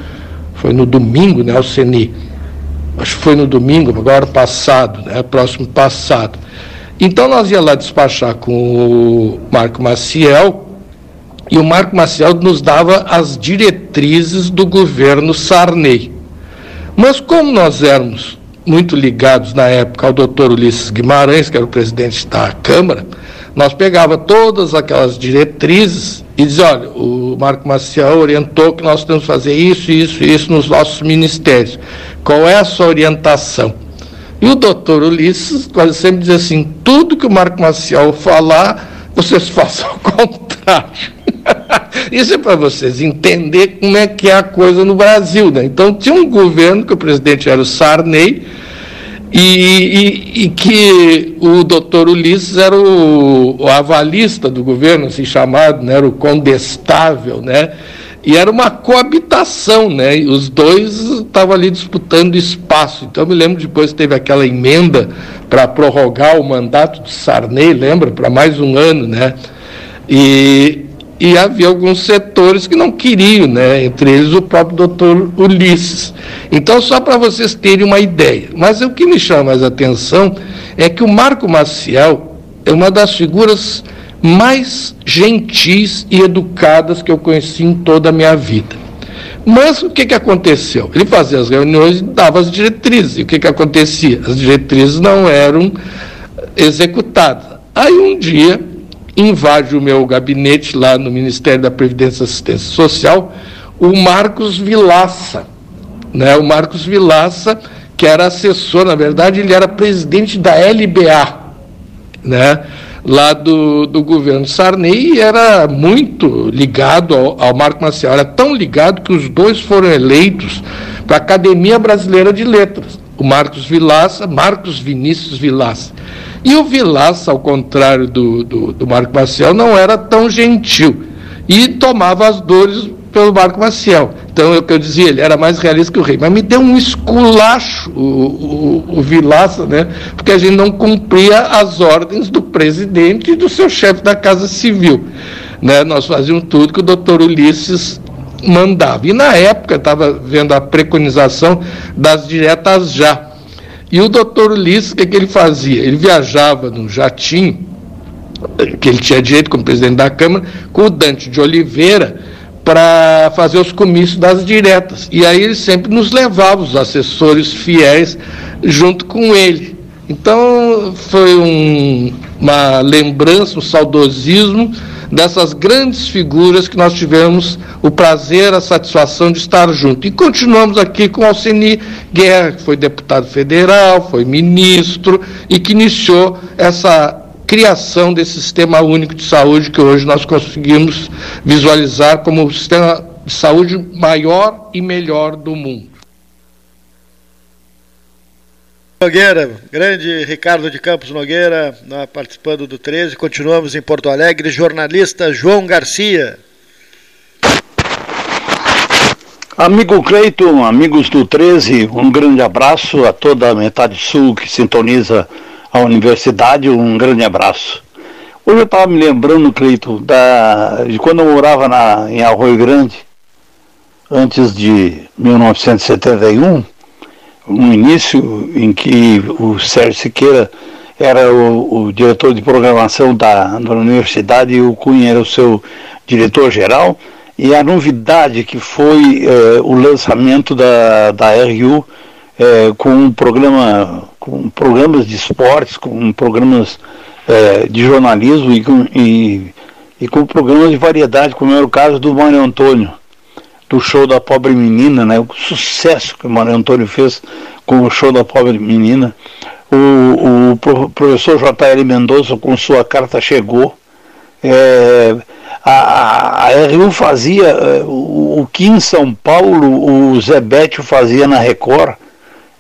K: foi no domingo, né, o Ceni? Acho que foi no domingo, agora passado, né, próximo passado. Então nós ia lá despachar com o Marco Maciel, e o Marco Maciel nos dava as diretrizes do governo Sarney. Mas como nós éramos muito ligados na época ao doutor Ulisses Guimarães, que era o presidente da Câmara, nós pegava todas aquelas diretrizes e dizia, olha, o Marco Maciel orientou que nós temos que fazer isso, isso isso nos nossos ministérios. Qual é a sua orientação? E o doutor Ulisses quase sempre dizia assim, tudo que o Marco Maciel falar, vocês façam o contrário. Isso é para vocês entenderem como é que é a coisa no Brasil. Né? Então, tinha um governo que o presidente era o Sarney, e, e, e, que o doutor Ulisses era o, o, avalista do governo, assim chamado, né, era o condestável, né, e era uma coabitação, né, e os dois estavam ali disputando espaço. Então, eu me lembro depois teve aquela emenda para prorrogar o mandato de Sarney, lembra, para mais um ano, né, e, e havia alguns setores que não queriam, né? entre eles o próprio doutor Ulisses. Então, só para vocês terem uma ideia. Mas o que me chama mais atenção é que o Marco Maciel é uma das figuras mais gentis e educadas que eu conheci em toda a minha vida. Mas o que, que aconteceu? Ele fazia as reuniões e dava as diretrizes. E o que, que acontecia? As diretrizes não eram executadas. Aí um dia invade o meu gabinete lá no Ministério da Previdência e Assistência Social, o Marcos Vilaça. Né? O Marcos Vilaça, que era assessor, na verdade, ele era presidente da LBA, né? lá do, do governo Sarney, e era muito ligado ao, ao Marco Maciel. Era tão ligado que os dois foram eleitos para a Academia Brasileira de Letras. o Marcos Vilaça, Marcos Vinícius Vilaça. E o Vilaça, ao contrário do, do, do Marco Maciel, não era tão gentil e tomava as dores pelo Marco Maciel. Então, é o que eu dizia, ele era mais realista que o rei. Mas me deu um esculacho o, o, o Vilaça, né? porque a gente não cumpria as ordens do presidente e do seu chefe da Casa Civil. Né? Nós fazíamos tudo que o doutor Ulisses mandava. E na época, estava vendo a preconização das diretas já. E o doutor Ulisses, o que, que ele fazia? Ele viajava no jatinho, que ele tinha direito como presidente da Câmara, com o Dante de Oliveira, para fazer os comícios das diretas. E aí ele sempre nos levava, os assessores fiéis, junto com ele. Então foi um, uma lembrança, um saudosismo dessas grandes figuras que nós tivemos o prazer, a satisfação de estar junto. E continuamos aqui com Alceni Guerra, que foi deputado federal, foi ministro e que iniciou essa criação desse sistema único de saúde que hoje nós conseguimos visualizar como o sistema de saúde maior e melhor do mundo.
B: Nogueira, grande Ricardo de Campos Nogueira, participando do 13. Continuamos em Porto Alegre. Jornalista João Garcia.
L: Amigo Cleiton, amigos do 13, um grande abraço a toda a metade sul que sintoniza a universidade, um grande abraço. Hoje eu estava me lembrando, Cleiton, da, de quando eu morava na, em Arroio Grande, antes de 1971, um início em que o Sérgio Siqueira era o, o diretor de programação da, da universidade e o Cunha era o seu diretor-geral, e a novidade que foi eh, o lançamento da, da RU eh, com um programa com programas de esportes, com programas é, de jornalismo e com, e, e com programas de variedade, como era o caso do Mário Antônio, do show da pobre menina, né? o sucesso que o Mário Antônio fez com o show da pobre menina. O, o professor J.L. Mendonça, com sua carta chegou. É, a, a RU fazia é, o, o que em São Paulo o Zé Bétio fazia na Record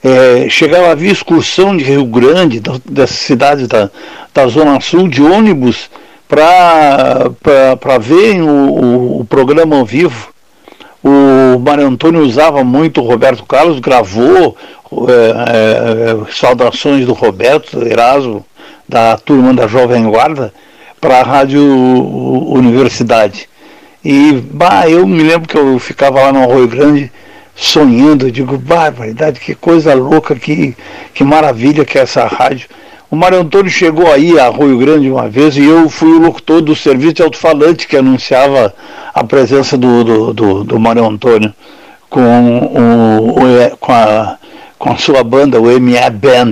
L: é, chegava a vir excursão de Rio Grande, dessas cidades da, da Zona Sul, de ônibus, para ver o, o, o, programa ao vivo. O Mário Antônio usava muito o Roberto Carlos, gravou é, é, saudações do Roberto Erasmo, da turma da Jovem Guarda, para a Rádio Universidade. E bah, eu me lembro que eu ficava lá no Arroio Grande sonhando, eu digo, barbaridade, que coisa louca, que, que maravilha que é essa rádio. O Mário Antônio chegou aí a Rio Grande uma vez e eu fui o locutor do serviço de alto-falante que anunciava a presença do, do, do, do Mário Antônio com, o, com, a, com a sua banda, o ME Band,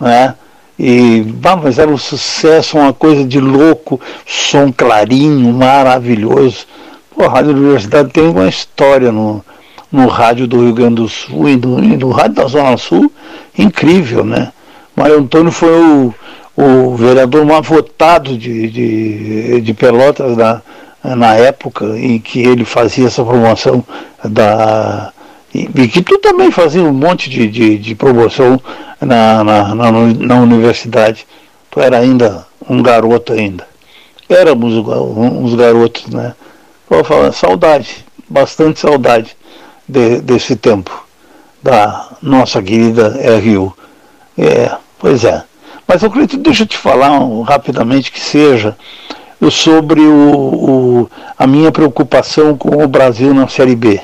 L: né? E, bah, mas era um sucesso, uma coisa de louco, som clarinho, maravilhoso. Pô, a Rádio Universidade tem uma história no, no rádio do Rio Grande do Sul e no, e no rádio da Zona Sul, incrível, né? Mário Antônio foi o, o vereador mais votado de, de, de Pelotas na, na época em que ele fazia essa promoção da. E, que tu também fazia um monte de, de, de promoção na, na, na, na, universidade. Tu era ainda um garoto ainda. Éramos uns garotos, né? Vou falar, saudade, bastante saudade de, desse tempo, da nossa querida RU. É, pois é. Mas, eu acredito, deixa eu te falar um, rapidamente que seja sobre o, o, a minha preocupação com o Brasil na Série B.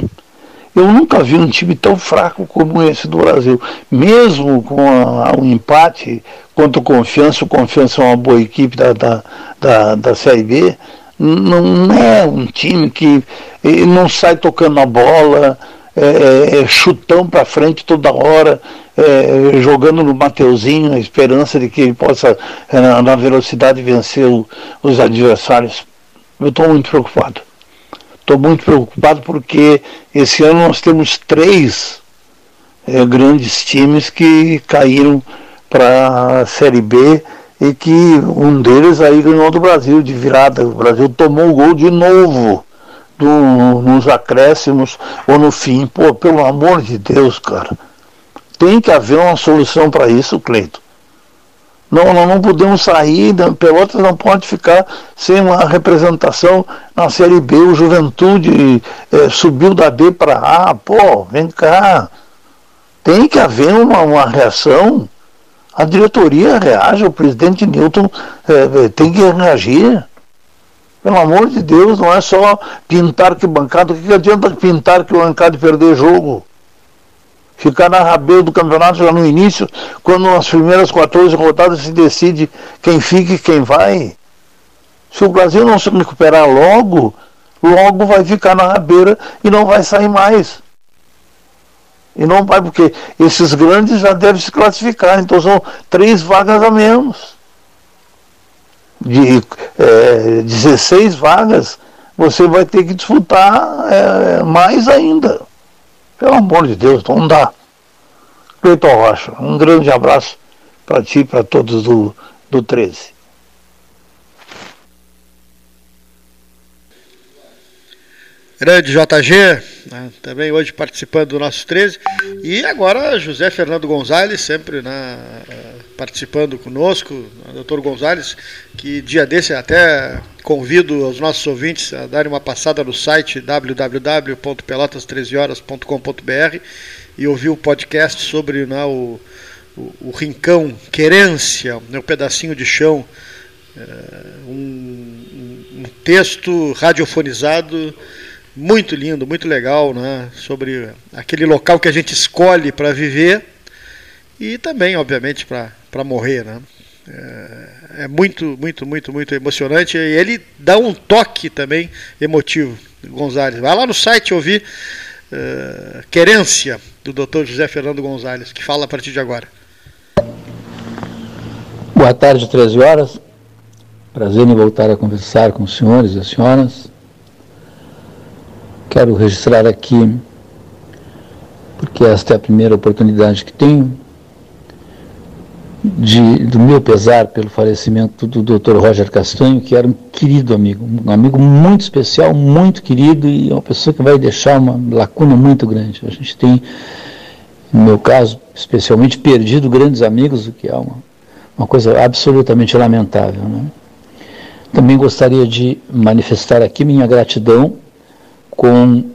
L: Eu nunca vi um time tão fraco como esse do Brasil. Mesmo com o um empate contra o Confiança, o Confiança é uma boa equipe da, da, da, da Série B, não é um time que não sai tocando a bola, é, é, é chutão para frente toda hora, é, jogando no Mateuzinho, na esperança de que ele possa, é, na, na velocidade, vencer o, os adversários. Eu estou muito preocupado. Estou muito preocupado porque esse ano nós temos três é, grandes times que caíram para a Série B e que um deles aí ganhou do Brasil de virada. O Brasil tomou o gol de novo do, nos acréscimos ou no fim. Pô, pelo amor de Deus, cara. Tem que haver uma solução para isso, Cleito. Não, nós não podemos sair, Pelotas não pode ficar sem uma representação na Série B. O Juventude é, subiu da B para A. Pô, vem cá. Tem que haver uma, uma reação. A diretoria reage, o presidente Newton é, tem que reagir. Pelo amor de Deus, não é só pintar que bancada. O que adianta pintar que bancada perder jogo? Ficar na rabeira do campeonato já no início, quando nas primeiras 14 rodadas se decide quem fica e quem vai. Se o Brasil não se recuperar logo, logo vai ficar na rabeira e não vai sair mais. E não vai, porque esses grandes já devem se classificar, então são três vagas a menos de é, 16 vagas, você vai ter que disputar é, mais ainda. Pelo amor de Deus, não dá. Cleiton Rocha, um grande abraço para ti e para todos do, do 13.
B: Grande JG, né, também hoje participando do nosso 13. E agora José Fernando Gonzalez, sempre né, participando conosco, né, doutor Gonzalez, que dia desse até convido os nossos ouvintes a darem uma passada no site www.pelotas13horas.com.br e ouvir o podcast sobre né, o, o, o, rincão, querência, né, o pedacinho de chão, é, um, um texto radiofonizado muito lindo, muito legal, né? Sobre aquele local que a gente escolhe para viver e também, obviamente, para morrer, né? É, é, muito, muito, muito, muito emocionante. E ele dá um toque também emotivo, Gonzalez. Vai lá no site ouvir uh, Querência, do Dr. José Fernando Gonzalez, que fala a partir de agora.
M: Boa tarde, 13 horas. Prazer em voltar a conversar com os senhores e as senhoras. Quero registrar aqui, porque esta é a primeira oportunidade que tenho, de, do meu pesar pelo falecimento do Dr. Roger Castanho, que era um querido amigo, um amigo muito especial, muito querido e uma pessoa que vai deixar uma lacuna muito grande. A gente tem, no meu caso, especialmente perdido grandes amigos, o que é uma, uma coisa absolutamente lamentável. Né? Também gostaria de manifestar aqui minha gratidão com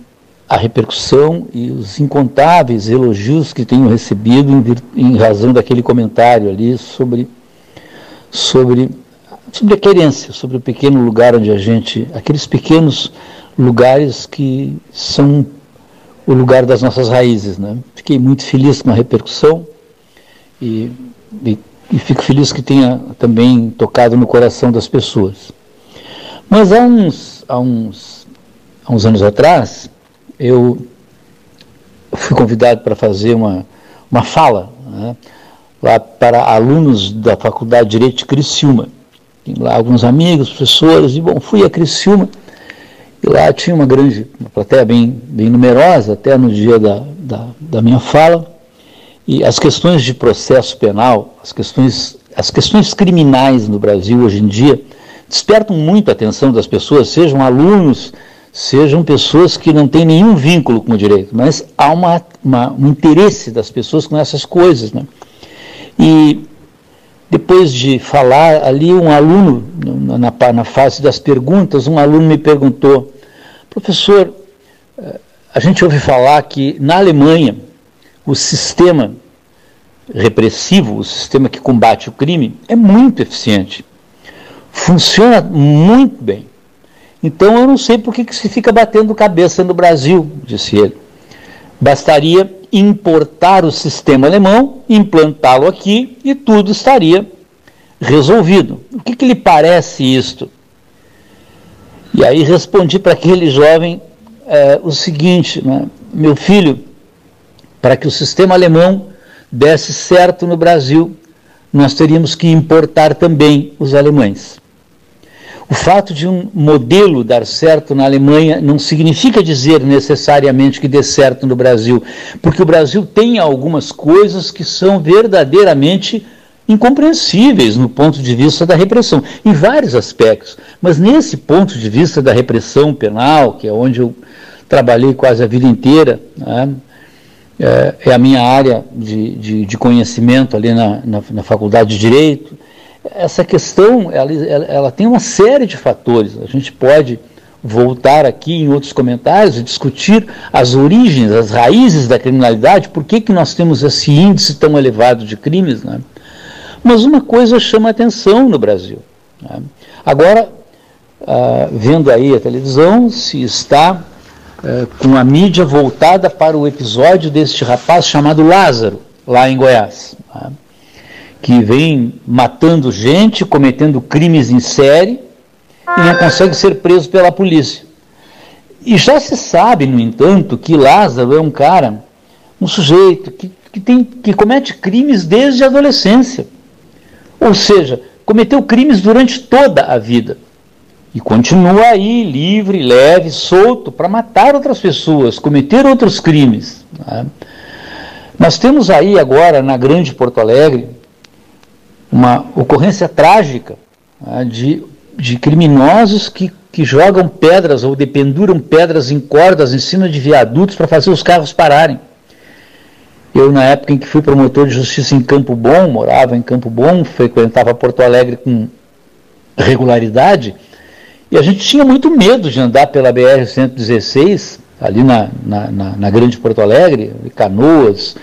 M: a repercussão e os incontáveis elogios que tenho recebido em, em razão daquele comentário ali sobre, sobre, sobre a querência, sobre o pequeno lugar onde a gente, aqueles pequenos lugares que são o lugar das nossas raízes. Né? Fiquei muito feliz com a repercussão e, e, e fico feliz que tenha também tocado no coração das pessoas. Mas há uns, há uns há uns anos atrás, eu fui convidado para fazer uma, uma fala né, lá para alunos da Faculdade de Direito de Criciúma. Tem lá alguns amigos, professores, e bom, fui a Criciúma, e lá tinha uma grande, uma plateia bem, bem numerosa, até no dia da, da, da minha fala, e as questões de processo penal, as questões, as questões criminais no Brasil hoje em dia, despertam muito a atenção das pessoas, sejam alunos, sejam pessoas que não têm nenhum vínculo com o direito, mas há uma, uma, um interesse das pessoas com essas coisas. Né? E depois de falar ali, um aluno, na, na fase das perguntas, um aluno me perguntou, professor, eh, a gente ouve falar que na Alemanha o sistema repressivo, o sistema que combate o crime, é muito eficiente. Funciona muito bem. Então eu não sei por que, se fica batendo cabeça no Brasil, disse ele. Bastaria importar o sistema alemão, implantá-lo aqui e tudo estaria resolvido. O que, que lhe parece isto? E aí respondi para aquele jovem é, o seguinte: né, meu filho, para que o sistema alemão desse certo no Brasil, nós teríamos que importar também os alemães. O fato de um modelo dar certo na Alemanha não significa dizer necessariamente que dê certo no Brasil, porque o Brasil tem algumas coisas que são verdadeiramente incompreensíveis no ponto de vista da repressão, em vários aspectos. Mas nesse ponto de vista da repressão penal, que é onde eu trabalhei quase a vida inteira, né, é, é a minha área de, de, de conhecimento ali na, na, na, Faculdade de Direito. Essa questão, ela, ela, ela tem uma série de fatores. A gente pode voltar aqui em outros comentários e discutir as origens, as raízes da criminalidade, por que, que nós temos esse índice tão elevado de crimes. Né? Mas uma coisa chama atenção no Brasil. Né? Agora, ah, vendo aí a televisão, se está ah, com a mídia voltada para o episódio deste rapaz chamado Lázaro, lá em Goiás, né? Que vem matando gente, cometendo crimes em série e não consegue ser preso pela polícia. E já se sabe, no entanto, que Lázaro é um cara, um sujeito que, que, tem, que comete crimes desde a adolescência. Ou seja, cometeu crimes durante toda a vida. E continua aí, livre, leve, solto, para matar outras pessoas, cometer outros crimes. Né? Nós temos aí agora, na Grande Porto Alegre, uma ocorrência trágica né, de, de criminosos que, que jogam pedras ou dependuram pedras em cordas em cima de viadutos para fazer os carros pararem. Eu, na época em que fui promotor de justiça em Campo Bom, morava em Campo Bom, frequentava Porto Alegre com regularidade, e a gente tinha muito medo de andar pela BR-116, ali na, na, na, na, Grande Porto Alegre, Canoas,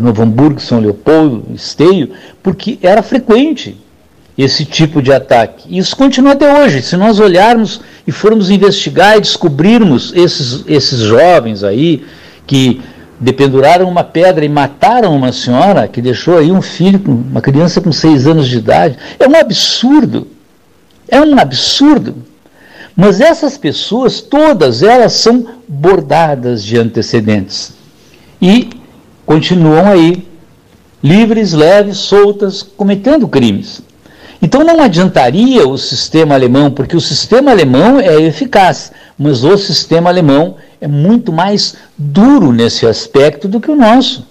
M: Novo Hamburgo, São Leopoldo, Esteio, porque era frequente esse tipo de ataque. E isso continua até hoje. Se nós olharmos e formos investigar e descobrirmos esses, esses jovens aí que dependuraram uma pedra e mataram uma senhora que deixou aí um filho, uma criança com seis anos de idade. É um absurdo. É um absurdo. Mas essas pessoas, todas elas são bordadas de antecedentes. E continuam aí, livres, leves, soltas, cometendo crimes. Então não adiantaria o sistema alemão, porque o sistema alemão é eficaz, mas o sistema alemão é muito mais duro nesse aspecto do que o nosso.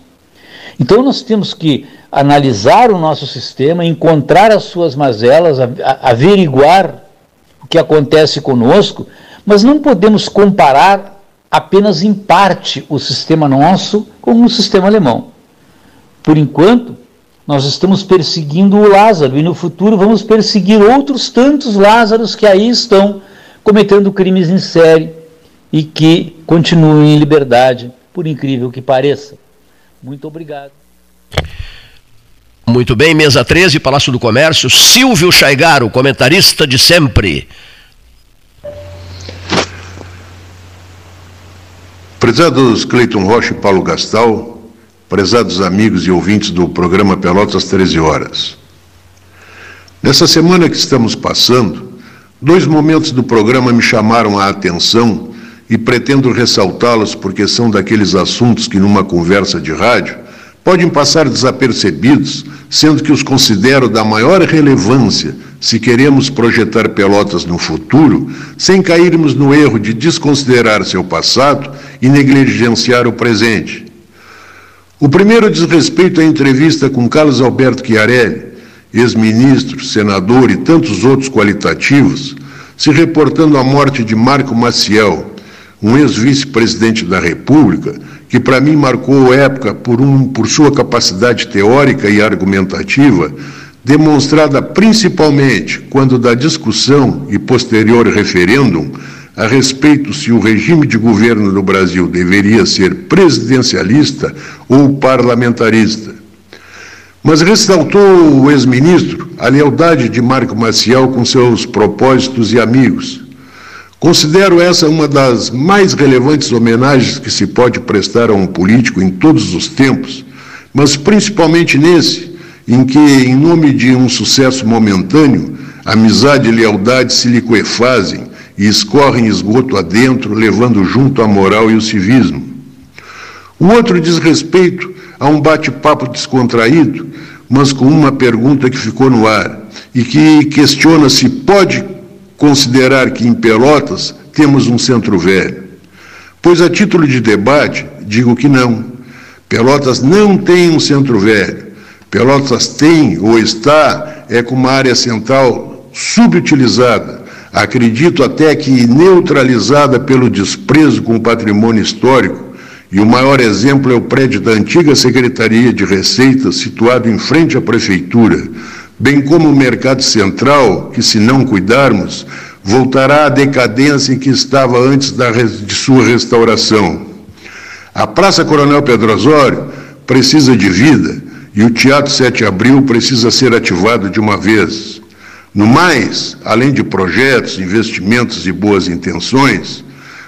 M: Então nós temos que analisar o nosso sistema, encontrar as suas mazelas, averiguar o que acontece conosco, mas não podemos comparar apenas em parte o sistema nosso com o sistema alemão. Por enquanto, nós estamos perseguindo o Lázaro e no futuro vamos perseguir outros tantos Lázaros que aí estão cometendo crimes em série, e que continuem em liberdade, por incrível que pareça. Muito obrigado.
A: Muito bem, mesa 13, Palácio do Comércio, Silvio Chaigaro, comentarista de sempre.
N: Prezados Cleiton Rocha e Paulo Gastal, prezados amigos e ouvintes do programa Pelotas 13 Horas. Nessa semana que estamos passando, dois momentos do programa me chamaram a atenção e pretendo ressaltá-los porque são daqueles assuntos que, numa conversa de rádio, podem passar desapercebidos, sendo que os considero da maior relevância se queremos projetar Pelotas no futuro, sem cairmos no erro de desconsiderar seu passado e negligenciar o presente. O primeiro diz respeito à entrevista com Carlos Alberto Chiarelli, ex-ministro, senador e tantos outros qualitativos, se reportando à morte de Marco Maciel, um ex-vice-presidente da República, que para mim marcou época por, um, por sua capacidade teórica e argumentativa, demonstrada principalmente quando da discussão e posterior referêndum a respeito se o regime de governo do Brasil deveria ser presidencialista ou parlamentarista. Mas ressaltou o ex-ministro a lealdade de Marco Maciel com seus propósitos e amigos, Considero essa uma das mais relevantes homenagens que se pode prestar a um político em todos os tempos, mas principalmente nesse, em que, em nome de um sucesso momentâneo, amizade e lealdade se liquefazem e escorrem esgoto adentro, levando junto a moral e o civismo. O outro diz respeito a um bate-papo descontraído, mas com uma pergunta que ficou no ar e que questiona se pode considerar que em Pelotas temos um centro velho. Pois a título de debate, digo que não. Pelotas não tem um centro velho. Pelotas tem ou está é com uma área central subutilizada, acredito até que neutralizada pelo desprezo com o patrimônio histórico e o maior exemplo é o prédio da antiga Secretaria de Receita, situado em frente à Prefeitura, bem como o Mercado Central, que, se não cuidarmos, voltará à decadência em que estava antes da, de sua restauração. A Praça Coronel Pedro Osório precisa de vida e o Teatro 7 Abril precisa ser ativado de uma vez. No mais, além de projetos, investimentos e boas intenções,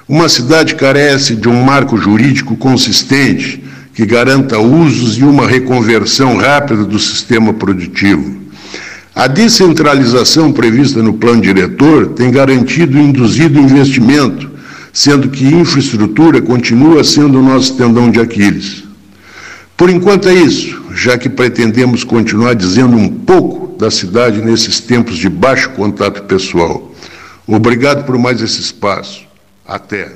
N: uma cidade carece de um marco jurídico consistente que garanta usos e uma reconversão rápida do sistema produtivo. A descentralização prevista no plano diretor tem garantido e induzido investimento, sendo que infraestrutura continua sendo o nosso tendão de Aquiles. Por enquanto é isso, já que pretendemos continuar dizendo um pouco da cidade nesses tempos de baixo contato pessoal. Obrigado por mais esse espaço. Até.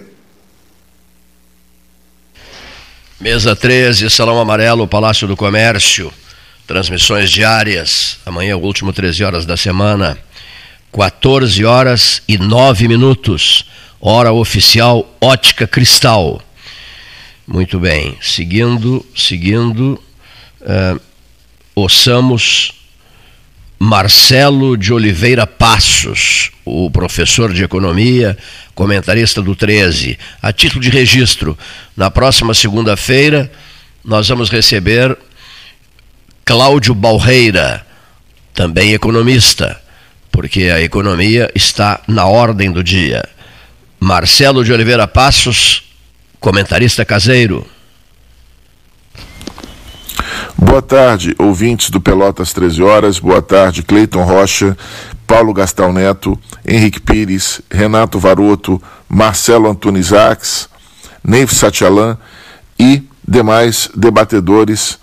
A: Mesa 13, Salão Amarelo, Palácio do Comércio. Transmissões diárias. Amanhã, o último 13 horas da semana. 14 horas e 9 minutos. Hora oficial Ótica Cristal. Muito bem. Seguindo, seguindo. Uh, ouçamos Marcelo de Oliveira Passos, o professor de economia, comentarista do 13. A título de registro, na próxima segunda-feira nós vamos receber Cláudio Balreira, também economista, porque a economia está na ordem do dia. Marcelo de Oliveira Passos, comentarista caseiro.
O: Boa tarde, ouvintes do Pelotas 13 Horas. Boa tarde, Cleiton Rocha, Paulo Gastal Neto, Henrique Pires, Renato Varoto, Marcelo Antunes Ax, Neif Satialan e demais debatedores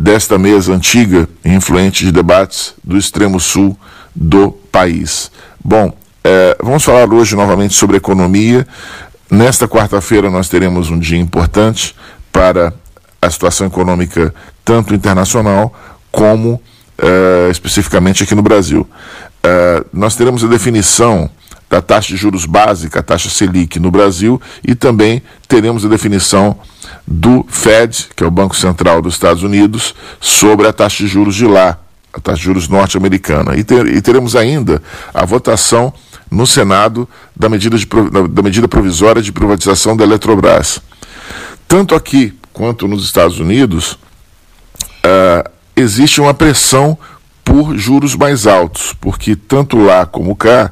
O: desta mesa antiga e influente de debates do extremo sul do país. Bom, é, vamos falar hoje novamente sobre economia. Nesta quarta-feira nós teremos um dia importante para a situação econômica tanto internacional como uh, especificamente aqui no Brasil. Uh, nós teremos a definição da taxa de juros básica, a taxa Selic no Brasil, e também teremos a definição do Fed, que é o Banco Central dos Estados Unidos, sobre a taxa de juros de lá, a taxa de juros norte-americana. E, ter, e, teremos ainda a votação no Senado da medida, de, da medida provisória de privatização da Eletrobras. Tanto aqui quanto nos Estados Unidos, uh, existe uma pressão por juros mais altos, porque tanto lá como cá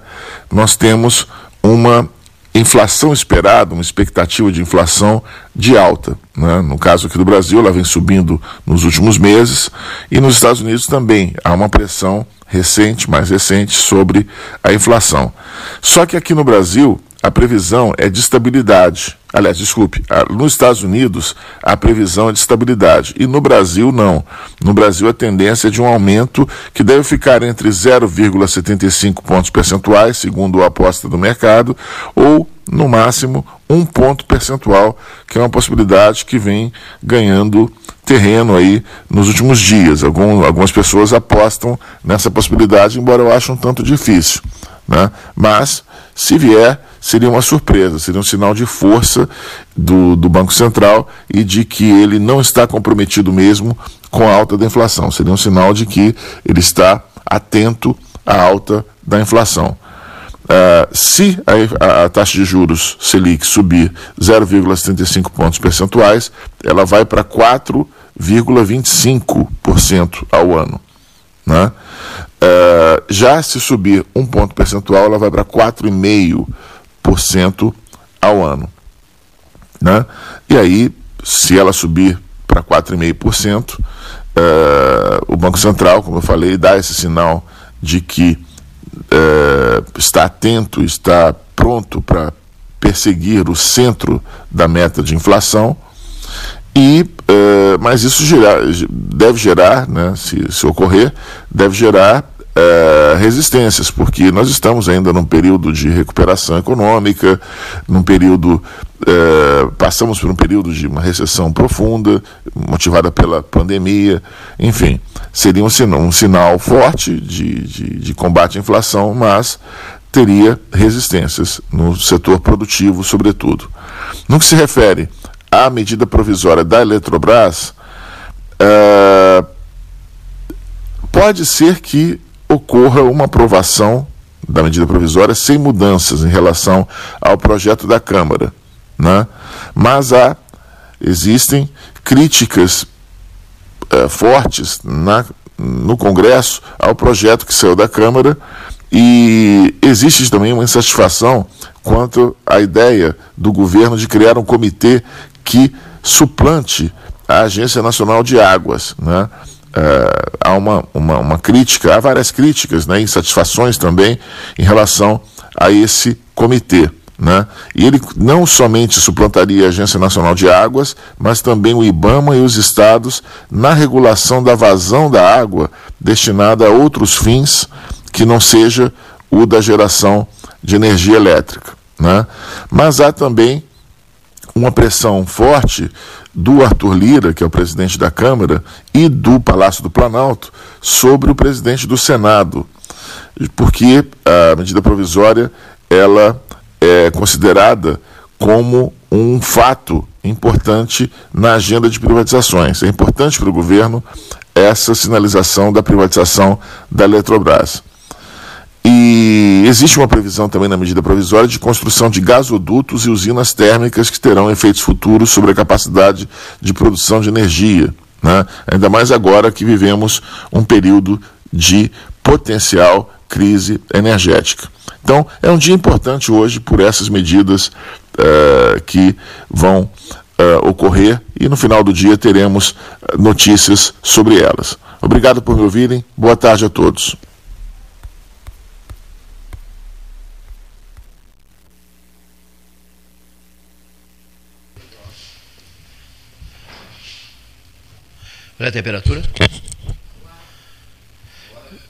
O: nós temos uma inflação esperada, uma expectativa de inflação de alta. Né? No caso aqui do Brasil, ela vem subindo nos últimos meses, e nos Estados Unidos também há uma pressão recente, mais recente, sobre a inflação. Só que aqui no Brasil, a previsão é de estabilidade. Aliás, desculpe, nos Estados Unidos a previsão é de estabilidade e no Brasil não. No Brasil a tendência é de um aumento que deve ficar entre 0,75 pontos percentuais, segundo a aposta do mercado, ou no máximo um ponto percentual, que é uma possibilidade que vem ganhando terreno aí nos últimos dias. Algum, algumas pessoas apostam nessa possibilidade, embora eu ache um tanto difícil. Né? Mas, se vier, seria uma surpresa, seria um sinal de força do, do Banco Central e de que ele não está comprometido mesmo com a alta da inflação. Seria um sinal de que ele está atento à alta da inflação. Uh, se a, a, taxa de juros Selic subir 0,75 pontos percentuais, ela vai para 4,25% ao ano. Né? Uh, já se subir um ponto percentual, ela vai para 4,5% ao ano. Né? E aí, se ela subir para 4,5%, uh, eh, o Banco Central, como eu falei, dá esse sinal de que uh, está atento, está pronto para perseguir o centro da meta de inflação. E, uh, mas isso gerar, deve gerar, né, se, se ocorrer, deve gerar é, resistências, porque nós estamos ainda num período de recuperação econômica, num período. É, passamos por um período de uma recessão profunda, motivada pela pandemia, enfim, seria um sinal, um sinal forte de, de, de combate à inflação, mas teria resistências no setor produtivo, sobretudo. No que se refere a medida provisória da Eletrobras, é, pode ser que ocorra uma aprovação da medida provisória sem mudanças em relação ao projeto da Câmara. Né? Mas há, existem críticas é, fortes na, no Congresso ao projeto que saiu da Câmara e existe também uma insatisfação quanto à ideia do governo de criar um comitê que suplante a Agência Nacional de Águas. Né? Uh, há uma, uma, uma, crítica, há várias críticas, né, insatisfações também em relação a esse comitê. Né? E ele não somente suplantaria a Agência Nacional de Águas, mas também o IBAMA e os estados na regulação da vazão da água destinada a outros fins que não seja o da geração de energia elétrica. Né? Mas há também uma pressão forte do Arthur Lira, que é o presidente da Câmara, e do Palácio do Planalto sobre o presidente do Senado, porque a medida provisória ela é considerada como um fato importante na agenda de privatizações. É importante para o governo essa sinalização da privatização da Eletrobras. E existe uma previsão também na medida provisória de construção de gasodutos e usinas térmicas que terão efeitos futuros sobre a capacidade de produção de energia. Né? Ainda mais agora que vivemos um período de potencial crise energética. Então, é um dia importante hoje por essas medidas uh, que vão uh, ocorrer e no final do dia teremos notícias sobre elas. Obrigado por me ouvirem. Boa tarde a todos.
A: Olha a temperatura.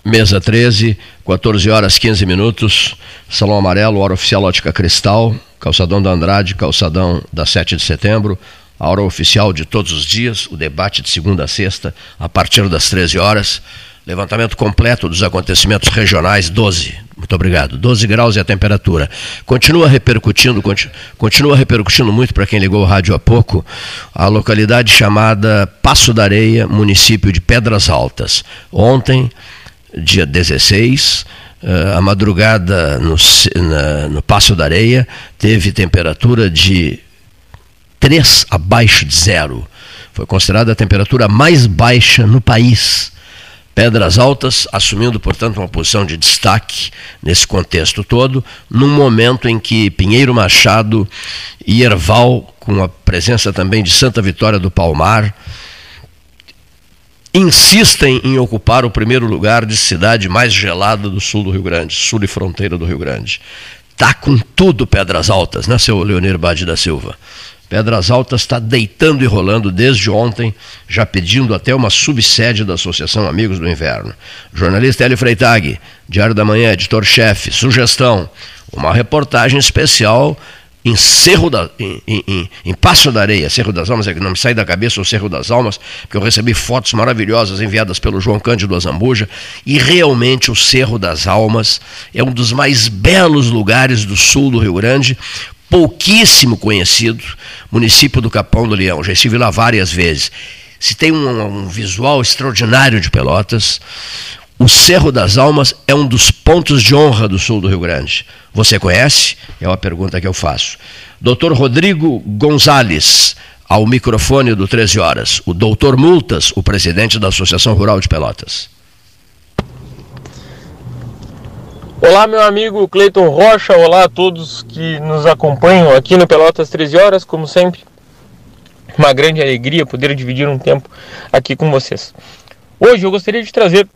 A: Mesa 13, 14 horas 15 minutos. Salão Amarelo, hora oficial Ótica Cristal, calçadão da Andrade, calçadão da 7 de setembro. A hora oficial de todos os dias, o debate de segunda a sexta, a partir das 13 horas. Levantamento completo dos acontecimentos regionais, 12. Muito obrigado. 12 graus e a temperatura. Continua repercutindo, continua repercutindo muito para quem ligou o rádio há pouco, a localidade chamada Passo da Areia, município de Pedras Altas. Ontem, dia 16, eh, a madrugada no, na, no Passo da Areia teve temperatura de 3 abaixo de zero. Foi considerada a temperatura mais baixa no país Pedras Altas assumindo, portanto, uma posição de destaque nesse contexto todo, num momento em que Pinheiro Machado e Erval, com a presença também de Santa Vitória do Palmar, insistem em ocupar o primeiro lugar de cidade mais gelada do sul do Rio Grande, sul e fronteira do Rio Grande. Tá com tudo Pedras Altas, né, seu Leonir Bade da Silva? Pedras Altas está deitando e rolando desde ontem, já pedindo até uma subsede da Associação Amigos do Inverno. Jornalista Hélio Freitag, Diário da Manhã, editor-chefe, sugestão, uma reportagem especial em Cerro da, em, em, em, Passo da Areia, Cerro das Almas, é que não me sai da cabeça o Cerro das Almas, porque eu recebi fotos maravilhosas enviadas pelo João Cândido Azambuja, e realmente o Cerro das Almas é um dos mais belos lugares do sul do Rio Grande, pouquíssimo conhecido, município do Capão do Leão. Já estive lá várias vezes. Se tem um, um visual extraordinário de Pelotas, o Cerro das Almas é um dos pontos de honra do sul do Rio Grande. Você conhece? É uma pergunta que eu faço. Doutor Rodrigo Gonzalez, ao microfone do 13 Horas. O doutor Multas, o presidente da Associação Rural de Pelotas.
P: Olá, meu amigo Cleiton Rocha, olá a todos que nos acompanham aqui no Pelotas 13 Horas, como sempre. Uma grande alegria poder dividir um tempo aqui com vocês. Hoje eu gostaria de trazer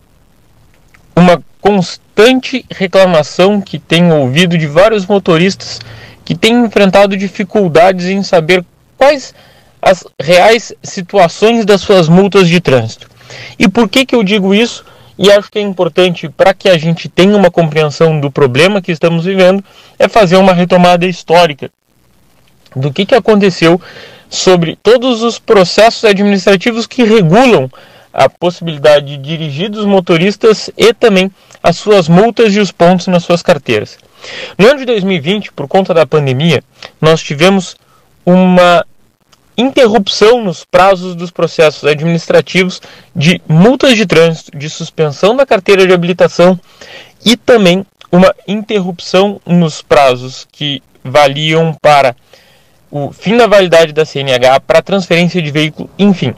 P: uma constante reclamação que tenho ouvido de vários motoristas que têm enfrentado dificuldades em saber quais as reais situações das suas multas de trânsito. E por que, que eu digo isso? E acho que é importante para que a gente tenha uma compreensão do problema que estamos vivendo, é fazer uma retomada histórica do que, que aconteceu sobre todos os processos administrativos que regulam a possibilidade de dirigir dos motoristas e também as suas multas e os pontos nas suas carteiras. No ano de 2020, por conta da pandemia, nós tivemos uma interrupção nos prazos dos processos administrativos de multas de trânsito, de suspensão da carteira de habilitação e também uma interrupção nos prazos que valiam para o fim da validade da CNH para transferência de veículo, enfim.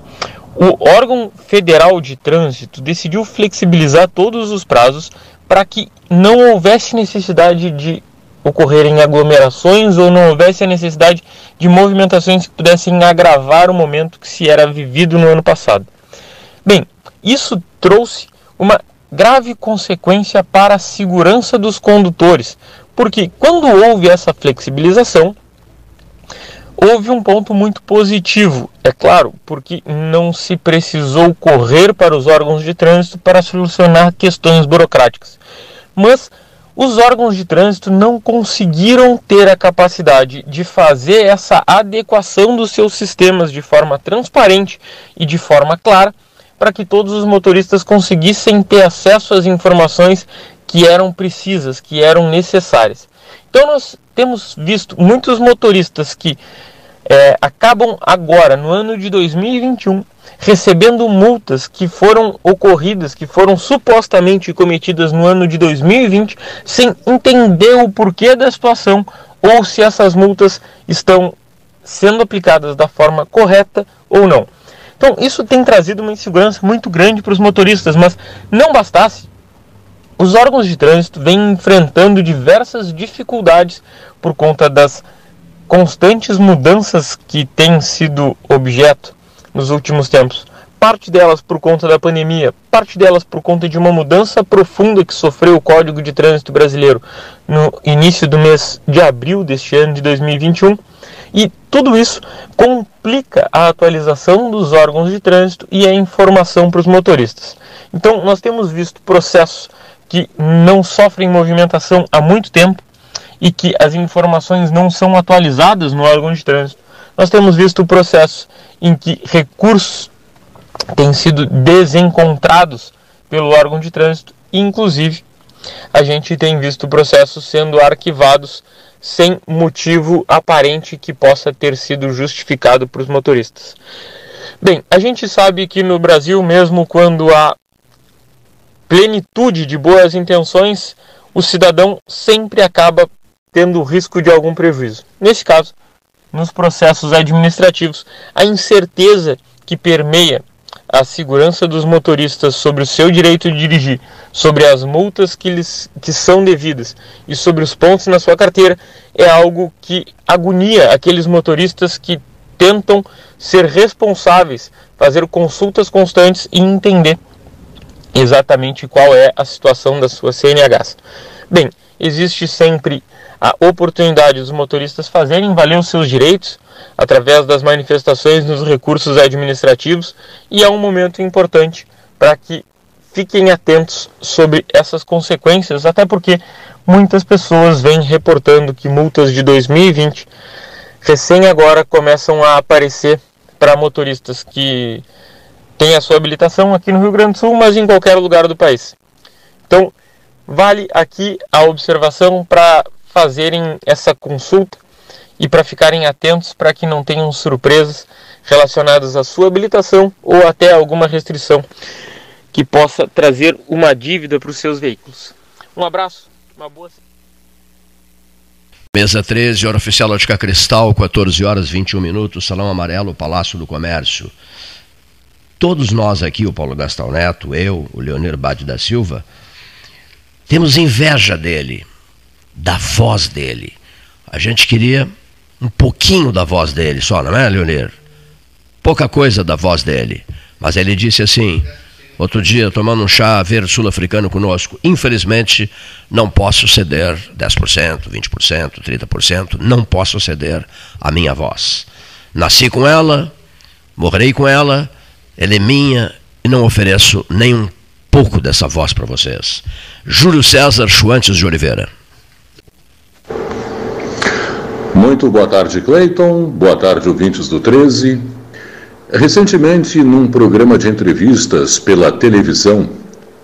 P: O órgão federal de trânsito decidiu flexibilizar todos os prazos para que não houvesse necessidade de ocorrerem aglomerações ou não houvesse a necessidade de movimentações que pudessem agravar o momento que se era vivido no ano passado. Bem, isso trouxe uma grave consequência para a segurança dos condutores, porque quando houve essa flexibilização, houve um ponto muito positivo, é claro, porque não se precisou correr para os órgãos de trânsito para solucionar questões burocráticas. Mas os órgãos de trânsito não conseguiram ter a capacidade de fazer essa adequação dos seus sistemas de forma transparente e de forma clara para que todos os motoristas conseguissem ter acesso às informações que eram precisas, que eram necessárias. Então nós temos visto muitos motoristas que é, acabam agora, no ano de 2021, recebendo multas que foram ocorridas, que foram supostamente cometidas no ano de 2020, sem entender o porquê da situação ou se essas multas estão sendo aplicadas da forma correta ou não. Então, isso tem trazido uma insegurança muito grande para os motoristas, mas não bastasse, os órgãos de trânsito vêm enfrentando diversas dificuldades por conta das constantes mudanças que têm sido objeto nos últimos tempos. Parte delas por conta da pandemia, parte delas por conta de uma mudança profunda que sofreu o Código de Trânsito Brasileiro no início do mês de abril deste ano de 2021. E tudo isso complica a atualização dos órgãos de trânsito e a informação para os motoristas. Então, nós temos visto processos que não sofrem movimentação há muito tempo, e que as informações não são atualizadas no órgão de trânsito. Nós temos visto o processo em que recursos têm sido desencontrados pelo órgão de trânsito, inclusive a gente tem visto processos sendo arquivados sem motivo aparente que possa ter sido justificado para os motoristas. Bem, a gente sabe que no Brasil, mesmo quando há plenitude de boas intenções, o cidadão sempre acaba tendo o risco de algum prejuízo. Nesse caso, nos processos administrativos, a incerteza que permeia a segurança dos motoristas sobre o seu direito de dirigir, sobre as multas que, lhes, que são devidas e sobre os pontos na sua carteira é algo que agonia aqueles motoristas que tentam ser responsáveis, fazer consultas constantes e entender exatamente qual é a situação das suas CNHs. Bem, existe sempre a oportunidade dos motoristas fazerem valer os seus direitos através das manifestações nos recursos administrativos e é um momento importante para que fiquem atentos sobre essas consequências, até porque muitas pessoas vêm reportando que multas de 2020 recém agora começam a aparecer para motoristas que têm a sua habilitação aqui no Rio Grande do Sul, mas em qualquer lugar do país. Então, vale aqui a observação para fazerem essa consulta e para ficarem atentos para que não tenham surpresas relacionadas à sua habilitação ou até alguma restrição que possa trazer uma dívida para os seus veículos. Um abraço, uma boa
A: Mesa 13, hora oficial Ótica Cristal, 14 horas 21 minutos, Salão Amarelo, Palácio do Comércio. Todos nós aqui, o Paulo Gastão Neto, eu, o Leonir Bade da Silva, temos inveja dele da voz dele. A gente queria um pouquinho da voz dele só, não é, Leonir? Pouca coisa da voz dele. Mas ele disse assim, outro dia, tomando um chá verde sul-africano conosco, infelizmente não posso ceder 10%, 20%, 30%, não posso ceder a minha voz. Nasci com ela, morrerei com ela, ela é minha e não ofereço nem um pouco dessa voz para vocês. Júlio César Chuantes de Oliveira.
G: Muito boa tarde, Cleiton. Boa tarde, ouvintes do 13. Recentemente, num programa de entrevistas pela televisão,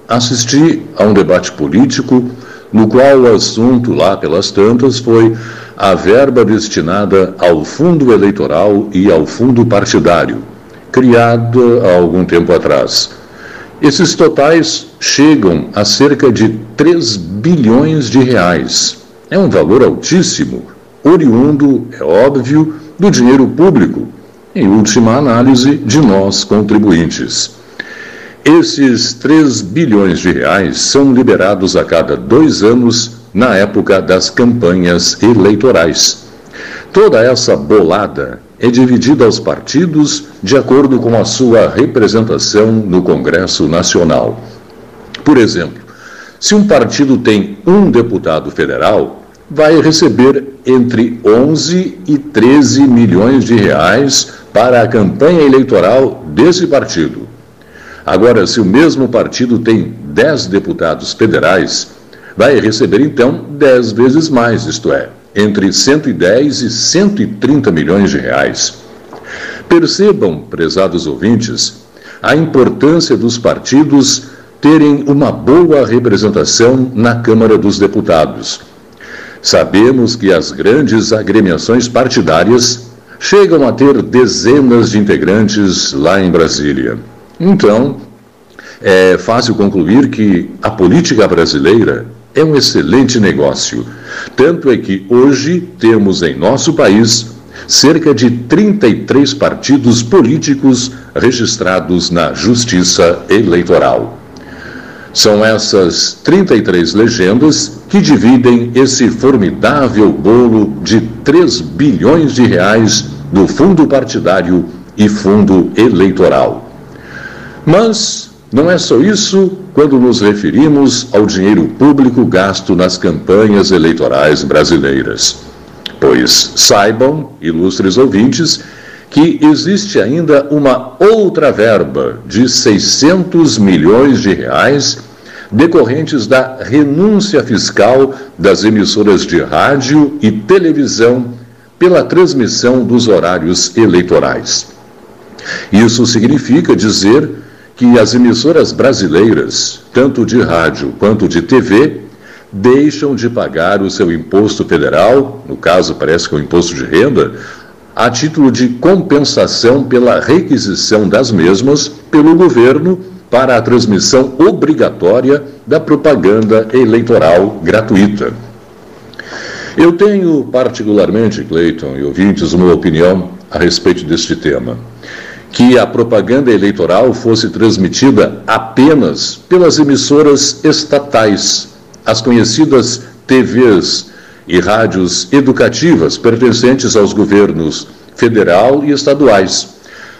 G: assisti a um debate político no qual o assunto lá pelas tantas foi a verba destinada ao fundo eleitoral e ao fundo partidário, criado há algum tempo atrás. Esses totais chegam a cerca de 3 bilhões de reais. É um valor altíssimo, oriundo, é óbvio, do dinheiro público, em última análise, de nós contribuintes. Esses 3 bilhões de reais são liberados a cada dois anos na época das campanhas eleitorais. Toda essa bolada é dividida aos partidos de acordo com a sua representação no Congresso Nacional. Por exemplo, se um partido tem um deputado federal, vai receber entre 11 e 13 milhões de reais para a campanha eleitoral desse partido. Agora, se o mesmo partido tem 10 deputados federais, vai receber então 10 vezes mais, isto é, entre 110 e 130 milhões de reais. Percebam, prezados ouvintes, a importância dos partidos terem uma boa representação na Câmara dos Deputados. Sabemos que as grandes agremiações partidárias chegam a ter dezenas de integrantes lá em Brasília. Então, é fácil concluir que a política brasileira é um excelente negócio. Tanto é que hoje temos em nosso país cerca de 33 partidos políticos registrados na Justiça Eleitoral. São essas 33 legendas que dividem esse formidável bolo de 3 bilhões de reais do fundo partidário e fundo eleitoral. Mas não é só isso quando nos referimos ao dinheiro público gasto nas campanhas eleitorais brasileiras. Pois saibam, ilustres ouvintes, que existe ainda uma outra verba de 600 milhões de reais decorrentes da renúncia fiscal das emissoras de rádio e televisão pela transmissão dos horários eleitorais. Isso significa dizer que as emissoras brasileiras, tanto de rádio quanto de TV, deixam de pagar o seu imposto federal, no caso parece que é o imposto de renda, a título de compensação pela requisição das mesmas pelo governo para a transmissão obrigatória da propaganda eleitoral gratuita. Eu tenho particularmente, Cleiton e ouvintes, uma opinião a respeito deste tema que a propaganda eleitoral fosse transmitida apenas pelas emissoras estatais, as conhecidas TVs e rádios educativas pertencentes aos governos federal e estaduais.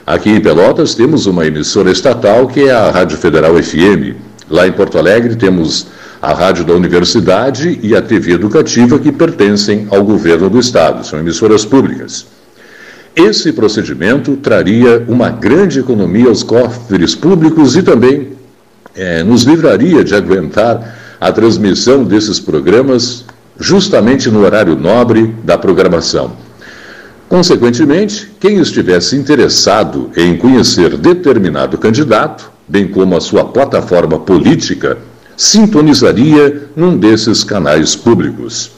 G: Aqui em Pelotas temos uma emissora estatal que é a Rádio Federal FM. Lá em Porto Alegre temos a Rádio da Universidade e a TV Educativa que pertencem ao governo do estado, são emissoras públicas. Esse procedimento traria uma grande economia aos cofres públicos e também é, nos livraria de aguentar a transmissão desses programas justamente no horário nobre da programação. Consequentemente, quem estivesse interessado em conhecer determinado candidato, bem como a sua plataforma política, sintonizaria num desses canais públicos.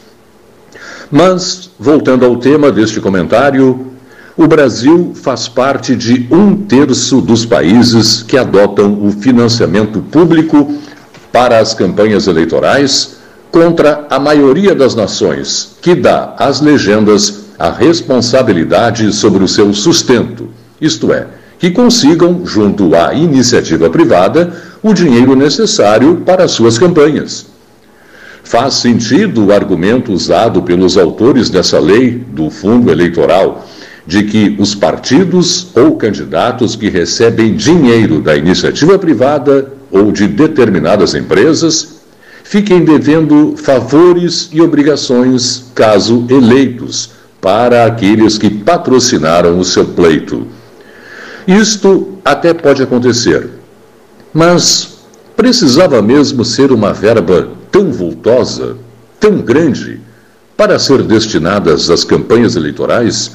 G: Mas, voltando ao tema deste comentário, o Brasil faz parte de um terço dos países que adotam o financiamento público para as campanhas eleitorais, contra a maioria das nações, que dá às legendas a responsabilidade sobre o seu sustento, isto é, que consigam, junto à iniciativa privada, o dinheiro necessário para suas campanhas. Faz sentido o argumento usado pelos autores dessa lei do fundo eleitoral de que os partidos ou candidatos que recebem dinheiro da iniciativa privada ou de determinadas empresas fiquem devendo favores e obrigações, caso eleitos, para aqueles que patrocinaram o seu pleito. Isto até pode acontecer, mas precisava mesmo ser uma verba tão vultosa, tão grande, para ser destinadas às campanhas eleitorais?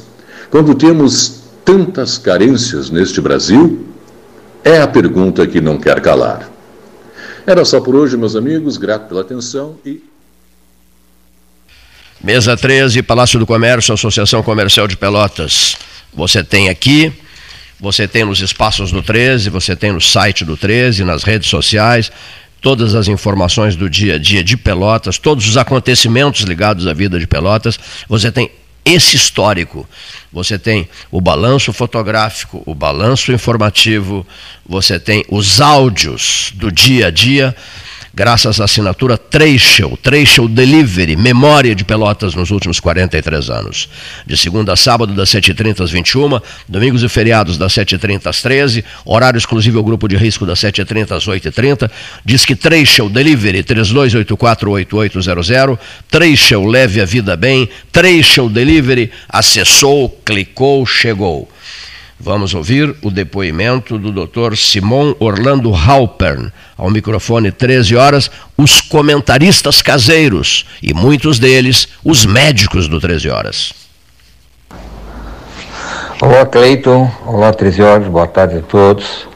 G: Quando temos tantas carências neste Brasil? É a pergunta que não quer calar. Era só por hoje, meus amigos. Grato pela atenção e.
A: Mesa 13, Palácio do Comércio, Associação Comercial de Pelotas. Você tem aqui, você tem nos espaços do 13, você tem no site do 13, nas redes sociais, todas as informações do dia a dia de Pelotas, todos os acontecimentos ligados à vida de Pelotas. Você tem esse histórico. Você tem o balanço fotográfico, o balanço informativo, você tem os áudios do dia a dia graças à assinatura Treichel, Treichel Delivery, memória de Pelotas nos últimos 43 anos. De segunda a sábado, das 7h30 às 21 domingos e feriados, das 7h30 às 13 horário exclusivo ao grupo de risco, das 7h30 às 8h30. Diz que Treichel Delivery, 32848800, Treichel Leve a Vida Bem, Treichel Delivery, acessou, clicou, chegou. Vamos ouvir o depoimento do Dr. Simon Orlando Halpern, ao microfone 13 horas, os comentaristas caseiros e muitos deles os médicos do 13 horas.
Q: Olá, Cleiton. Olá, 13 horas. Boa tarde a todos.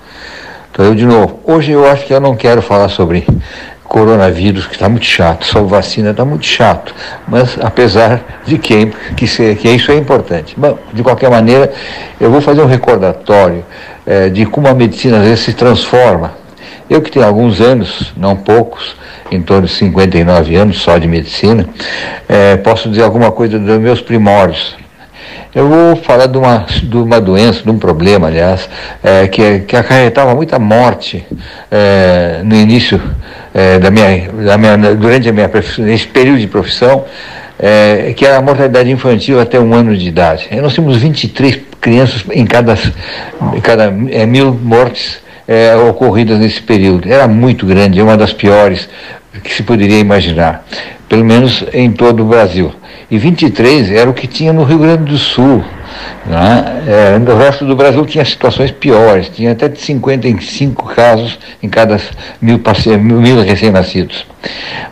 Q: Estou eu de novo. Hoje eu acho que eu não quero falar sobre coronavírus, que está muito chato, só vacina está muito chato, mas apesar de que, que, se, que isso é importante. Bom, de qualquer maneira, eu vou fazer um recordatório é, de como a medicina às vezes se transforma. Eu que tenho alguns anos, não poucos, em torno de 59 anos só de medicina, é, posso dizer alguma coisa dos meus primórdios. Eu vou falar de uma, de uma doença, de um problema, aliás, é, que, que acarretava muita morte é, no início é, da, minha, da minha, durante a minha esse período de profissão, é, que era a mortalidade infantil até um ano de idade. E nós temos 23 crianças em cada, em cada é, mil mortes é, ocorridas nesse período. Era muito grande, é uma das piores que se poderia imaginar, pelo menos em todo o Brasil e 23 era o que tinha no Rio Grande do Sul. Né? É, no resto do Brasil tinha situações piores, tinha até 55 casos em cada mil, mil recém-nascidos.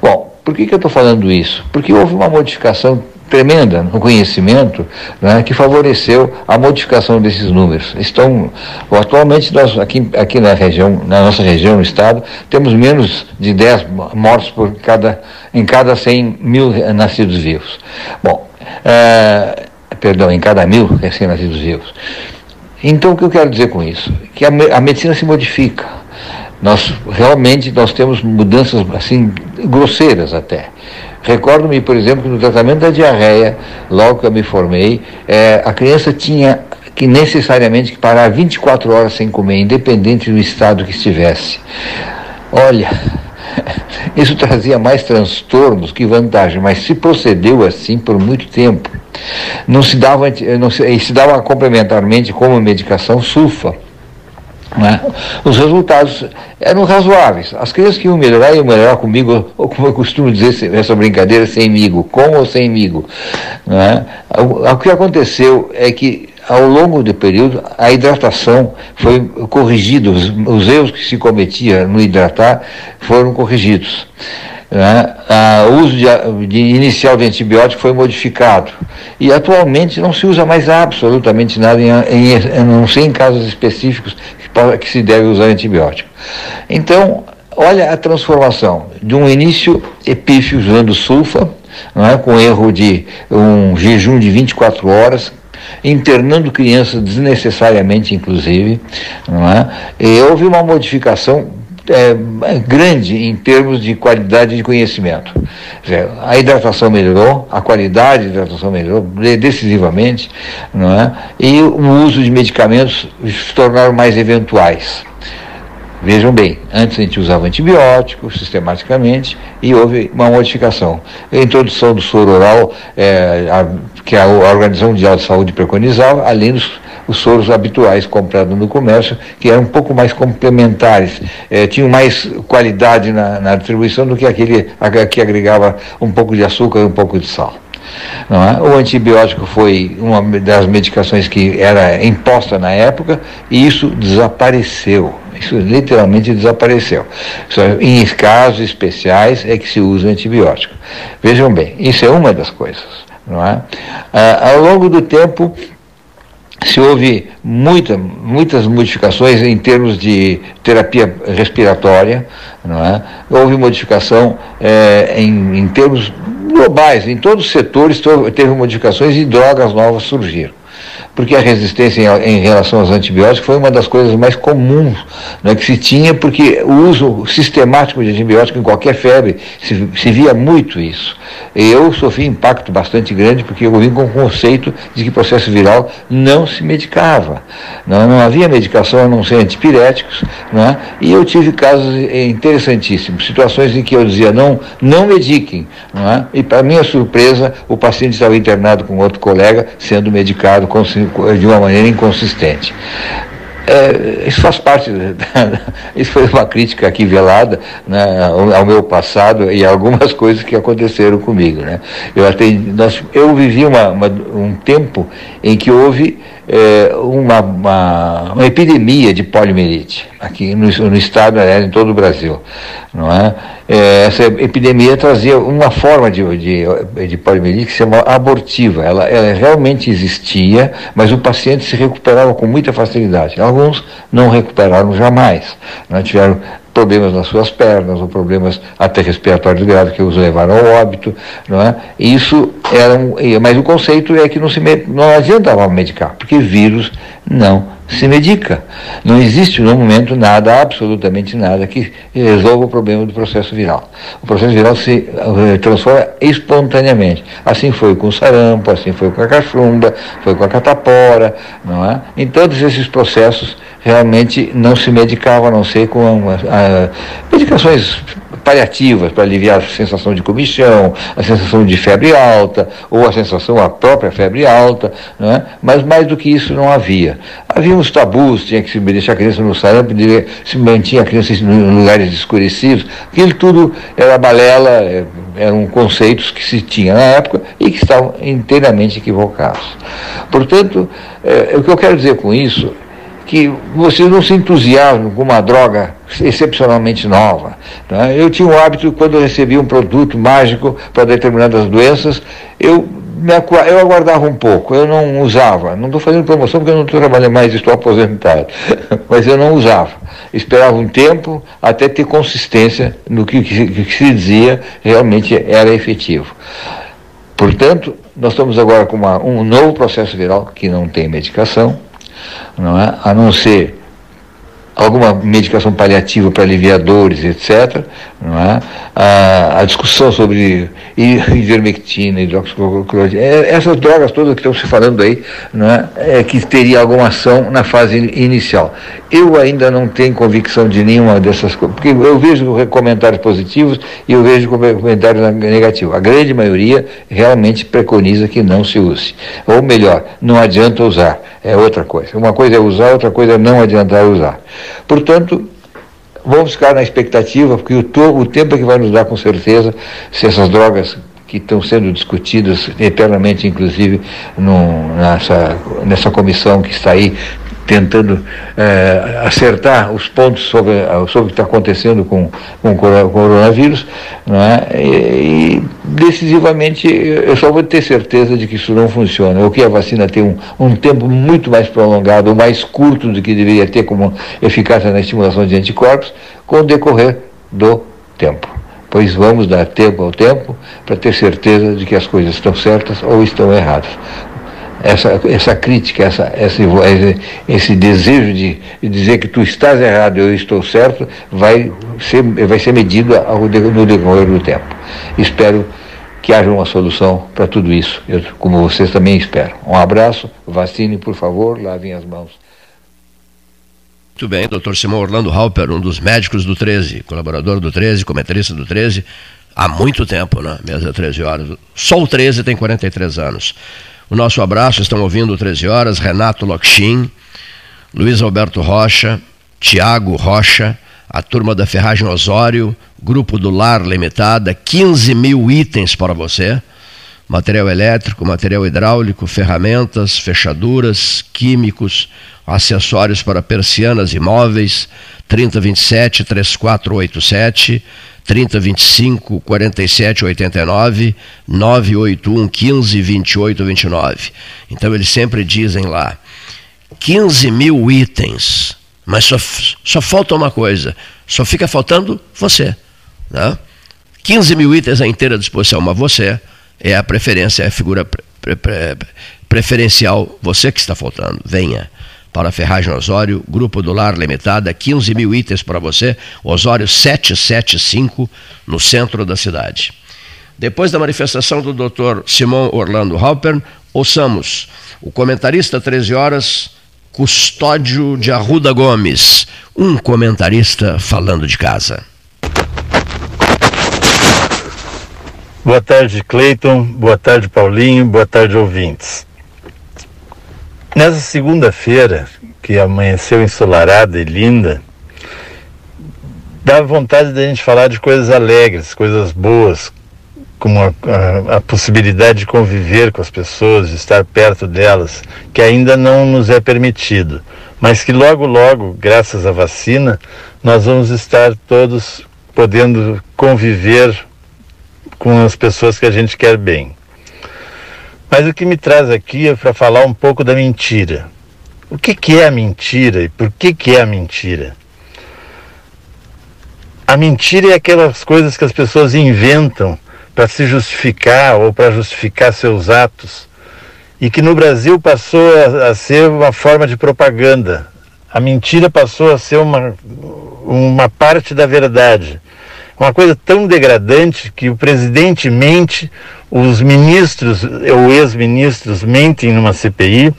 Q: Bom, por que, que eu estou falando isso? Porque houve uma modificação tremenda no conhecimento né, que favoreceu a modificação desses números. Estão, atualmente nós aqui, aqui na região, na nossa região, no estado, temos menos de 10 mortos por cada, em cada 100 mil nascidos vivos. Bom, é, perdão, em cada mil recém-nascidos vivos. Então o que eu quero dizer com isso? Que a, a medicina se modifica. Nós realmente nós temos mudanças assim grosseiras até. Recordo-me, por exemplo, que no tratamento da diarreia, logo que eu me formei, é, a criança tinha que necessariamente que parar 24 horas sem comer, independente do estado que estivesse. Olha, isso trazia mais transtornos que vantagem, mas se procedeu assim por muito tempo. Não se dava, não se, se dava complementarmente como medicação sulfa né? Os resultados eram razoáveis. As crianças que iam melhorar, iam melhorar comigo, ou como eu costumo dizer essa brincadeira, sem migo, com ou sem migo. Né? O, o que aconteceu é que ao longo do período, a hidratação foi corrigida, os, os erros que se cometia no hidratar foram corrigidos. Né? o uso de, de, inicial de antibiótico foi modificado. E atualmente não se usa mais absolutamente nada, em, em, não sei em casos específicos que, se deve usar antibiótico. Então, olha a transformação de um início epífio usando sulfa, é? com erro de um jejum de 24 horas, internando crianças desnecessariamente, inclusive, é? e houve uma modificação é, grande em termos de qualidade de conhecimento. A hidratação melhorou, a qualidade de hidratação melhorou decisivamente, não é? e o uso de medicamentos se tornaram mais eventuais. Vejam bem, antes a gente usava antibióticos sistematicamente e houve uma modificação. A introdução do soro oral, é, a, que a Organização Mundial de Saúde preconizava, além dos os soros habituais comprados no comércio, que eram um pouco mais complementares, é, tinham mais qualidade na, na distribuição do que aquele que agregava um pouco de açúcar e um pouco de sal. É? O antibiótico foi uma das medicações que era imposta na época e isso desapareceu. Isso literalmente desapareceu. Só em casos especiais é que se usa antibiótico. Vejam bem, isso é uma das coisas. Não é? Ah, ao longo do tempo, se houve muita, muitas modificações em termos de terapia respiratória, não é? houve modificação é, em, em termos globais, em todos os setores teve modificações e drogas novas surgiram porque a resistência em, em, relação aos antibióticos foi uma das coisas mais comuns né, que se tinha, porque o uso sistemático de antibiótico em qualquer febre se, se via muito isso. Eu sofri impacto bastante grande porque eu vim com o conceito de que processo viral não se medicava. Não, não havia medicação a não ser antipiréticos, né, e eu tive casos interessantíssimos, situações em que eu dizia não, não mediquem, né, e para minha surpresa o paciente estava internado com outro colega sendo medicado com de uma maneira inconsistente. É, isso faz parte, isso foi uma crítica aqui velada né, ao, meu passado e algumas coisas que aconteceram comigo. Né. Eu, até, nós, eu vivi uma, uma, um tempo em que houve é, uma, uma, uma, epidemia de poliomielite aqui no, no estado, aliás, em todo o Brasil. Não é? é? essa epidemia trazia uma forma de, de, de poliomielite que se chama abortiva. Ela, ela realmente existia, mas o paciente se recuperava com muita facilidade. Alguns não recuperaram jamais. Não é? Tiveram problemas nas suas pernas, ou problemas até respiratórios graves que os levaram ao óbito, não é? Isso era um, mas o conceito é que não se não adiantava medicar, porque vírus não se medica. Não existe no momento nada, absolutamente nada, que resolva o problema do processo viral. O processo viral se uh, transforma espontaneamente. Assim foi com o sarampo, assim foi com a cachumba, foi com a catapora, não é? Em todos esses processos realmente não se medicava, a não ser com uma, a, medicações paliativas para aliviar a sensação de comichão, a sensação de febre alta, ou a sensação, a própria febre alta, é? mas mais do que isso não havia. Havia uns tabus, tinha que se deixar a criança no sarampo, se mantinha a criança em lugares escurecidos, aquilo tudo era balela, é, eram conceitos que se tinha na época e que estavam inteiramente equivocados. Portanto, é, o que eu quero dizer com isso que vocês não se entusiasmam com uma droga excepcionalmente nova. Né? Eu tinha o hábito, quando eu recebia um produto mágico para determinadas doenças, eu, me, eu aguardava um pouco, eu não usava. Não estou fazendo promoção porque eu não estou trabalhando mais, estou aposentado. Mas eu não usava. Esperava um tempo até ter consistência no que, que, que se dizia realmente era efetivo. Portanto, nós estamos agora com uma, um novo processo viral que não tem medicação, não é? a não ser alguma medicação paliativa para aliviar dores, etc. Não é? a, a discussão sobre ivermectina, hidroxicloroquina, é, essas drogas todas que estão se falando aí, não é? é? que teria alguma ação na fase inicial. Eu ainda não tenho convicção de nenhuma dessas coisas, porque eu vejo comentários positivos e eu vejo comentários negativos. A grande maioria realmente preconiza que não se use. Ou melhor, não adianta usar, é outra coisa. Uma coisa é usar, outra coisa é não adiantar usar. Portanto, vamos ficar na expectativa, porque o, o tempo é que vai nos dar com certeza se essas drogas que estão sendo discutidas eternamente, inclusive no, nessa, nessa comissão que está aí tentando é, acertar os pontos sobre, sobre o que está acontecendo com, com o coronavírus, é? e, e, decisivamente eu só vou ter certeza de que isso não funciona, ou que a vacina tem um, um tempo muito mais prolongado, ou mais curto do que deveria ter como eficácia na estimulação de anticorpos, com o decorrer do tempo. Pois vamos dar tempo ao tempo para ter certeza de que as coisas estão certas ou estão erradas essa, essa crítica, essa, esse desejo de, dizer que tu estás errado eu estou certo, vai ser, vai ser medido ao, no decorrer do tempo. Espero que haja uma solução para tudo isso, eu, como vocês também esperam. Um abraço, vacine, por favor, lavem as mãos.
A: Muito bem, doutor Simão Orlando Halper, um dos médicos do 13, colaborador do 13, comentarista do 13, há muito tempo, né? Mesa 13 horas. Só o 13 tem 43 anos. O nosso abraço, estão ouvindo 13 horas, Renato Loxin, Luiz Alberto Rocha, Tiago Rocha, a turma da Ferragem Osório, Grupo do Lar Limitada, 15 mil itens para você. Material elétrico, material hidráulico, ferramentas, fechaduras, químicos, acessórios para persianas e móveis, 3027 3487 3025 4789 981 15 28 29. Então eles sempre dizem lá 15 mil itens, mas só, só falta uma coisa: só fica faltando você. Né? 15 mil itens à inteira disposição, mas você é a preferência, é a figura pre, pre, pre, preferencial, você que está faltando. Venha para Ferragem Osório, Grupo do Lar Limitada, 15 mil itens para você, Osório 775, no centro da cidade. Depois da manifestação do Dr. Simão Orlando Halpern, ouçamos o comentarista 13 horas, Custódio de Arruda Gomes, um comentarista falando de casa.
R: Boa tarde, Cleiton. Boa tarde, Paulinho. Boa tarde, ouvintes. Nessa segunda-feira, que amanheceu ensolarada e linda, dá vontade da gente falar de coisas alegres, coisas boas, como a, a, a, possibilidade de conviver com as pessoas, de estar perto delas, que ainda não nos é permitido, mas que logo, logo, graças à vacina, nós vamos estar todos podendo conviver com as pessoas que a gente quer bem. Mas o que me traz aqui é para falar um pouco da mentira. O que, que é a mentira e por que, que é a mentira? A mentira é aquelas coisas que as pessoas inventam para se justificar ou para justificar seus atos e que no Brasil passou a, a, ser uma forma de propaganda. A mentira passou a ser uma, uma parte da verdade. Uma coisa tão degradante que o presidente mente, os ministros ou ex-ministros mentem numa CPI,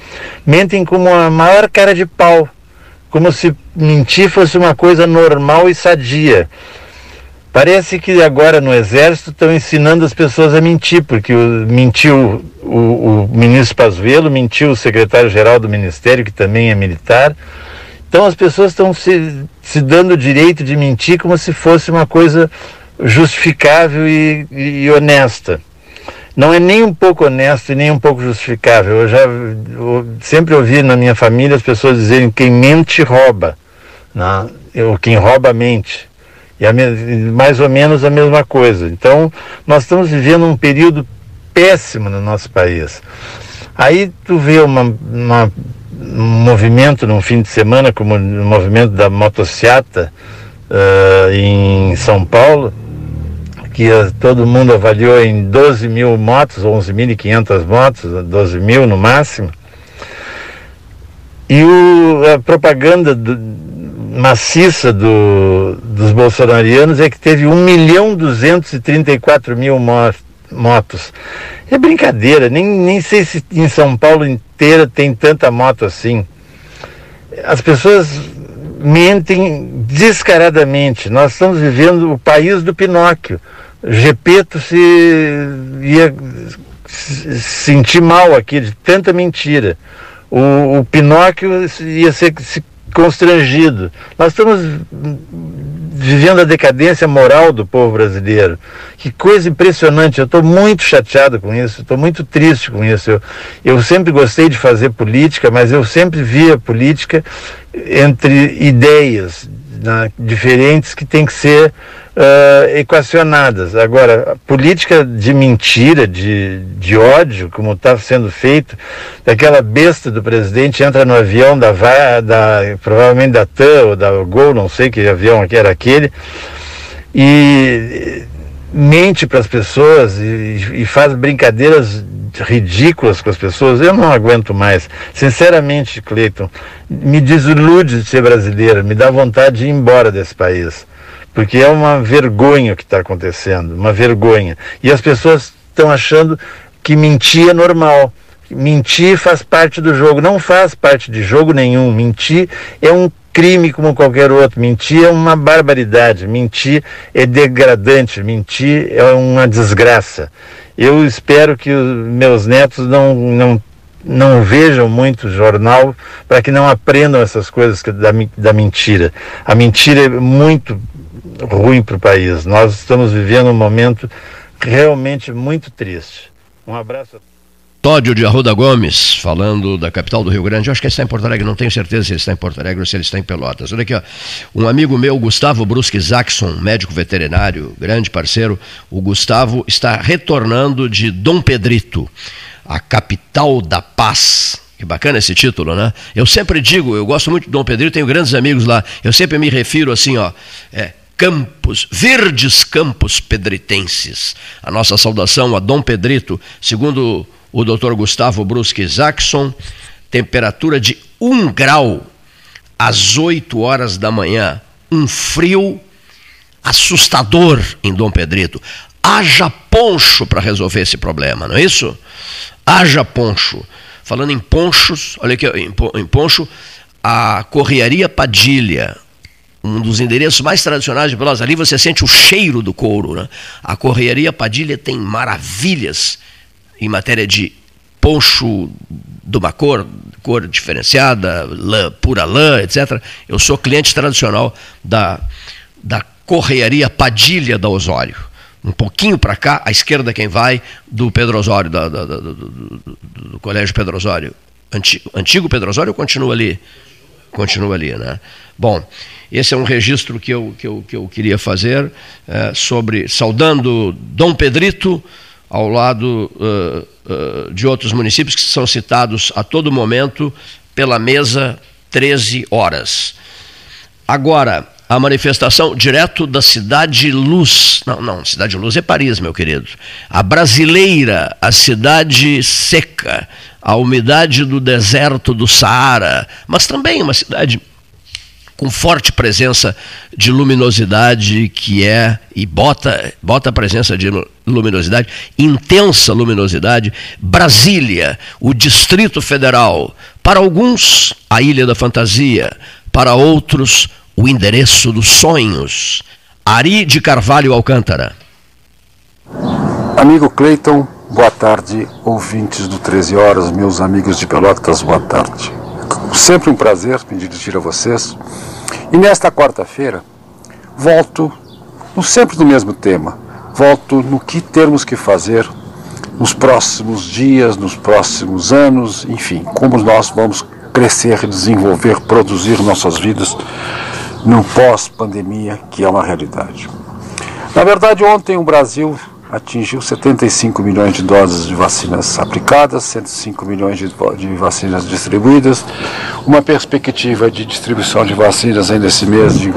R: mentem como a maior cara de pau, como se mentir fosse uma coisa normal e sadia. Parece que agora no Exército estão ensinando as pessoas a mentir, porque mentiu o, o ministro Pazuello, mentiu o secretário-geral do Ministério, que também é militar. Então as pessoas estão se, se dando o direito de mentir como se fosse uma coisa justificável e, e honesta. Não é nem um pouco honesto e nem um pouco justificável. Eu já eu sempre ouvi na minha família as pessoas dizerem quem mente rouba, né? ou quem rouba mente. E a, mais ou menos a mesma coisa. Então, nós estamos vivendo um período péssimo no nosso país. Aí tu vê uma, uma um movimento num fim de semana, como o movimento da motociata uh, em São Paulo, que todo mundo avaliou em 12 mil motos, 11.500 motos, 12 mil no máximo. E o, a propaganda do, maciça do, dos bolsonarianos é que teve 1 milhão 234 mil motos. É brincadeira, nem, nem sei se em São Paulo inteira tem tanta moto assim. As pessoas mentem descaradamente. Nós estamos vivendo o país do Pinóquio. Gepeto se ia se sentir mal aqui de tanta mentira. O, o Pinóquio ia ser se constrangido. Nós estamos vivendo a decadência moral do povo brasileiro. Que coisa impressionante. Eu estou muito chateado com isso, estou muito triste com isso. Eu, eu sempre gostei de fazer política, mas eu sempre via política entre ideias né, diferentes que tem que ser uh, equacionadas. Agora, política de mentira, de, de ódio, como está sendo feito, daquela besta do presidente entra no avião da, da provavelmente da TAM ou da Gol, não sei que avião que era aquele, e mente para as pessoas e, e faz brincadeiras ridículas com as pessoas, eu não aguento mais. Sinceramente, Cleiton, me desilude de ser brasileira, me dá vontade de ir embora desse país porque é uma vergonha o que está acontecendo, uma vergonha. E as pessoas estão achando que mentir é normal. Mentir faz parte do jogo. Não faz parte de jogo nenhum. Mentir é um crime como qualquer outro. Mentir é uma barbaridade. Mentir é degradante. Mentir é uma desgraça. Eu espero que meus netos não, não não vejam muito jornal para que não aprendam essas coisas da, da mentira. A mentira é muito ruim para o país. Nós estamos vivendo um momento realmente muito triste. Um abraço
A: Tódio de Arruda Gomes, falando da capital do Rio Grande. Eu acho que ele está em Porto Alegre, não tenho certeza se ele está em Porto Alegre ou se ele está em Pelotas. Olha aqui, ó. um amigo meu, Gustavo Brusque Zaxon, médico veterinário, grande parceiro. O Gustavo está retornando de Dom Pedrito, a capital da paz Que bacana esse título, né? Eu sempre digo, eu gosto muito de Dom Pedrito, tenho grandes amigos lá. Eu sempre me refiro assim, ó, é, campos, verdes campos pedritenses. A nossa saudação a Dom Pedrito, segundo o Dr. Gustavo Brusque Jackson, temperatura de 1 grau às 8 horas da manhã. Um frio assustador em Dom Pedrito. Haja poncho para resolver esse problema, não é isso? Haja poncho. Falando em ponchos, olha aqui, em poncho, a Correaria Padilha, um dos endereços mais tradicionais de Pelotas. Ali você sente o cheiro do couro. Né? A Correaria Padilha tem maravilhas em matéria de poncho de uma cor, cor diferenciada, lã, pura lã, etc. Eu sou cliente tradicional da, da Correaria Padilha da Osório. Um pouquinho para cá, à esquerda quem vai, do Pedro Osório, do, do, do, Colégio Pedro Osório. Antigo, antigo Pedro Osório continua ali? Continua ali, né? Bom, esse é um registro que eu, que eu, que eu queria fazer é, sobre, saudando Dom Pedrito, ao lado uh, uh, de outros municípios que são citados a todo momento pela mesa 13 horas. Agora, a manifestação direto da Cidade Luz. Não, não, Cidade Luz é Paris, meu querido. A brasileira, a cidade seca, a umidade do deserto do Saara, mas também uma cidade com forte presença de luminosidade que é e bota bota a presença de luminosidade, intensa luminosidade, Brasília, o Distrito Federal, para alguns a Ilha da Fantasia, para outros o endereço dos sonhos. Ari de Carvalho Alcântara.
S: Amigo Cleiton, boa tarde, ouvintes do 13 horas, meus amigos de Pelotas, boa tarde. Sempre um prazer me dirigir a vocês. E nesta quarta-feira, volto no sempre do mesmo tema. Volto no que temos que fazer nos próximos dias, nos próximos anos, enfim, como nós vamos crescer, desenvolver, produzir nossas vidas no pós-pandemia, que é uma realidade. Na verdade, ontem o Brasil atingiu 75 milhões de doses de vacinas aplicadas, 105 milhões de, de, vacinas distribuídas, uma perspectiva de distribuição de vacinas ainda esse mês de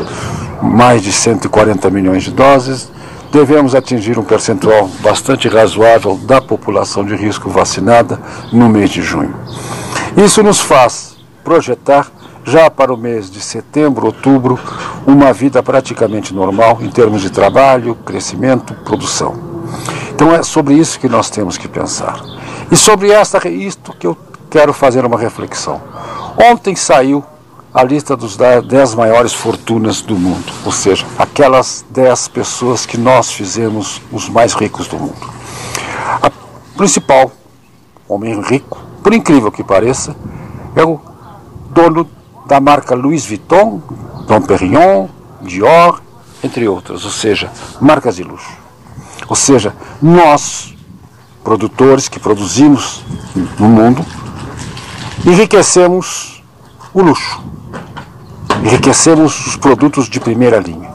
S: mais de 140 milhões de doses. Devemos atingir um percentual bastante razoável da população de risco vacinada no mês de junho. Isso nos faz projetar já para o mês de setembro, outubro, uma vida praticamente normal em termos de trabalho, crescimento, produção. Então é sobre isso que nós temos que pensar. E sobre esta, isto que eu quero fazer uma reflexão. Ontem saiu a lista dos 10 maiores fortunas do mundo, ou seja, aquelas 10 pessoas que nós fizemos os mais ricos do mundo. A principal homem rico, por incrível que pareça, é o dono da marca Louis Vuitton, Dom Perignon, Dior, entre outras, ou seja, marcas de luxo. Ou seja, nós, produtores que produzimos no mundo, enriquecemos o luxo, enriquecemos os produtos de primeira linha.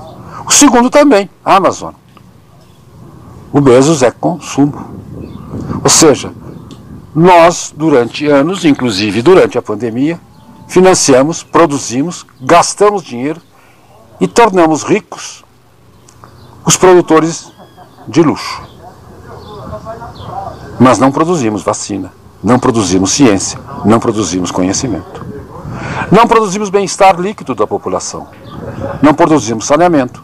S: O segundo também, a Amazon. O Bezos é consumo. Ou seja, nós, durante anos, inclusive durante a pandemia, financiamos, produzimos, gastamos dinheiro e tornamos ricos os produtores de luxo. Mas não produzimos vacina, não produzimos ciência, não produzimos conhecimento. Não produzimos bem-estar líquido da população. Não produzimos saneamento.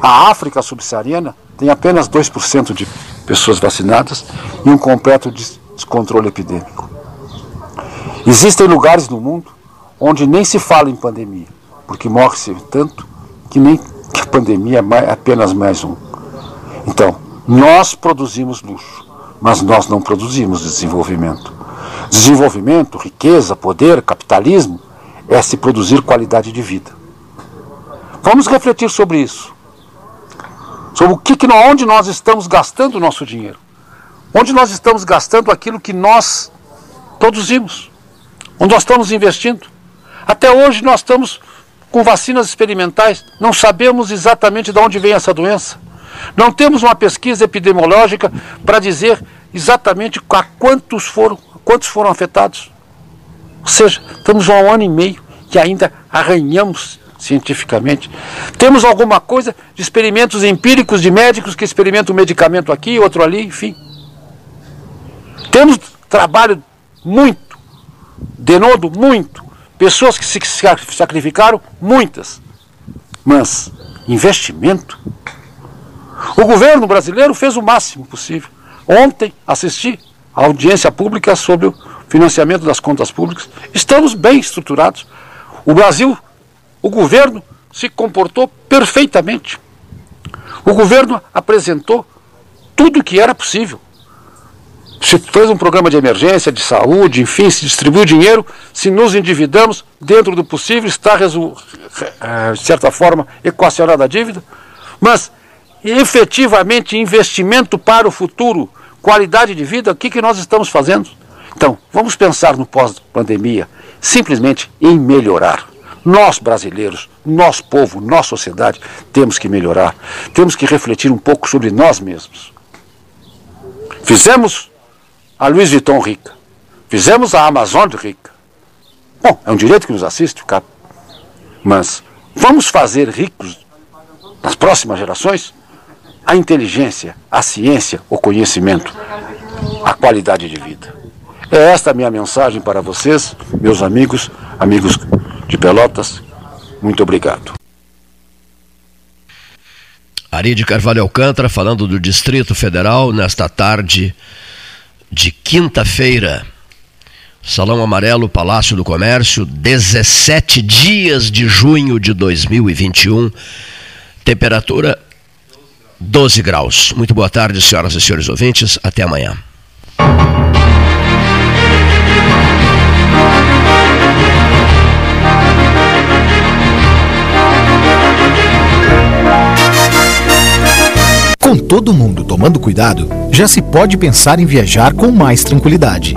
S: A África subsaariana tem apenas 2% de pessoas vacinadas e um completo descontrole epidêmico. Existem lugares no mundo onde nem se fala em pandemia, porque morre-se tanto que nem que a pandemia é apenas mais um. Então, nós produzimos luxo, mas nós não produzimos desenvolvimento. Desenvolvimento, riqueza, poder, capitalismo é se produzir qualidade de vida. Vamos refletir sobre isso. Sobre o que, que onde nós estamos gastando o nosso dinheiro. Onde nós estamos gastando aquilo que nós produzimos. Onde nós estamos investindo. Até hoje nós estamos com vacinas experimentais, não sabemos exatamente de onde vem essa doença. Não temos uma pesquisa epidemiológica para dizer exatamente a quantos foram, quantos foram afetados. Ou seja, estamos há um ano e meio que ainda arranhamos cientificamente. Temos alguma coisa de experimentos empíricos de médicos que experimentam um medicamento aqui, outro ali, enfim. Temos trabalho muito, de novo, muito. Pessoas que se sacrificaram, muitas. Mas investimento. O governo brasileiro fez o máximo possível. Ontem assisti à audiência pública sobre o financiamento das contas públicas. Estamos bem estruturados. O Brasil, o governo se comportou perfeitamente. O governo apresentou tudo o que era possível. Se fez um programa de emergência, de saúde, enfim, se distribuiu dinheiro, se nos endividamos, dentro do possível, está, eh, de certa forma, equacionada a dívida. Mas, efetivamente, investimento para o futuro, qualidade de vida, o que, que nós estamos fazendo? Então, vamos pensar no pós-pandemia, simplesmente em melhorar. Nós, brasileiros, nós, povo, nós, sociedade, temos que melhorar. Temos que refletir um pouco sobre nós mesmos. Fizemos a Louis Vuitton rica. Fizemos a Amazon rica. Bom, é um direito que nos assiste, cara. Mas vamos fazer ricos nas próximas gerações a inteligência, a ciência, o conhecimento, a qualidade de vida. É esta a minha mensagem para vocês, meus amigos, amigos de Pelotas. Muito obrigado.
A: Ari de Carvalho Alcântara falando do Distrito Federal nesta tarde de quinta-feira. Salão Amarelo, Palácio do Comércio, 17 dias de junho de 2021. Temperatura 12 graus. Muito boa tarde, senhoras e senhores ouvintes. Até amanhã.
T: Com todo mundo tomando cuidado, já se pode pensar em viajar com mais tranquilidade.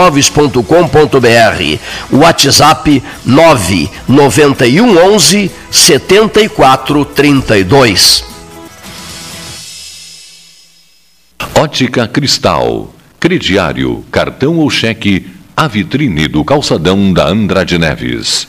A: www.pelotaimóveis.com.br. WhatsApp 991 11 7432.
G: Ótica Cristal. Crediário, cartão ou cheque, a vitrine do calçadão da Andrade Neves.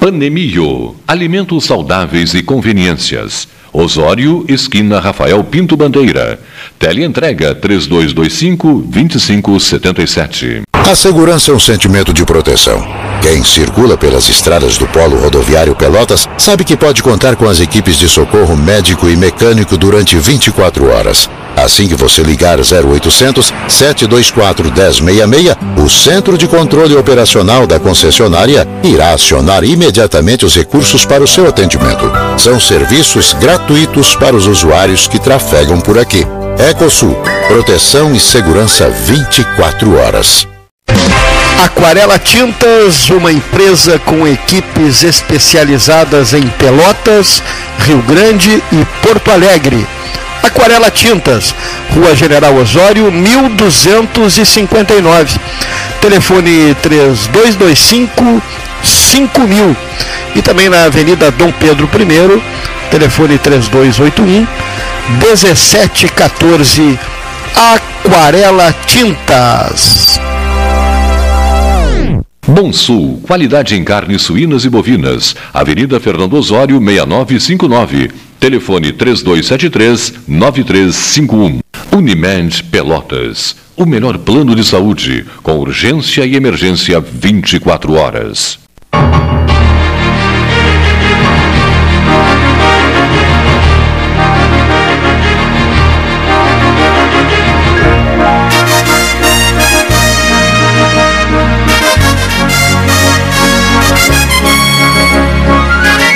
G: Panemio, alimentos saudáveis e conveniências. Osório, esquina Rafael Pinto Bandeira. Teleentrega 3225-2577.
I: A segurança é um sentimento de proteção. Quem circula pelas estradas do Polo Rodoviário Pelotas sabe que pode contar com as equipes de socorro médico e mecânico durante 24 horas. Assim que você ligar 0800 724 1066, o Centro de Controle Operacional da concessionária irá acionar imediatamente os recursos para o seu atendimento. São serviços gratuitos para os usuários que trafegam por aqui. Ecosul, proteção e segurança 24 horas.
U: Aquarela Tintas, uma empresa com equipes especializadas em Pelotas, Rio Grande e Porto Alegre. Aquarela Tintas, Rua General Osório, 1259. Telefone 3225 5000. E também na Avenida Dom Pedro I, telefone 3281 1714. Aquarela Tintas.
G: Bom Sul, qualidade em carnes suínas e bovinas. Avenida Fernando Osório, 6959. Telefone 3273-9351. Unimed Pelotas. O melhor plano de saúde, com urgência e emergência 24 horas.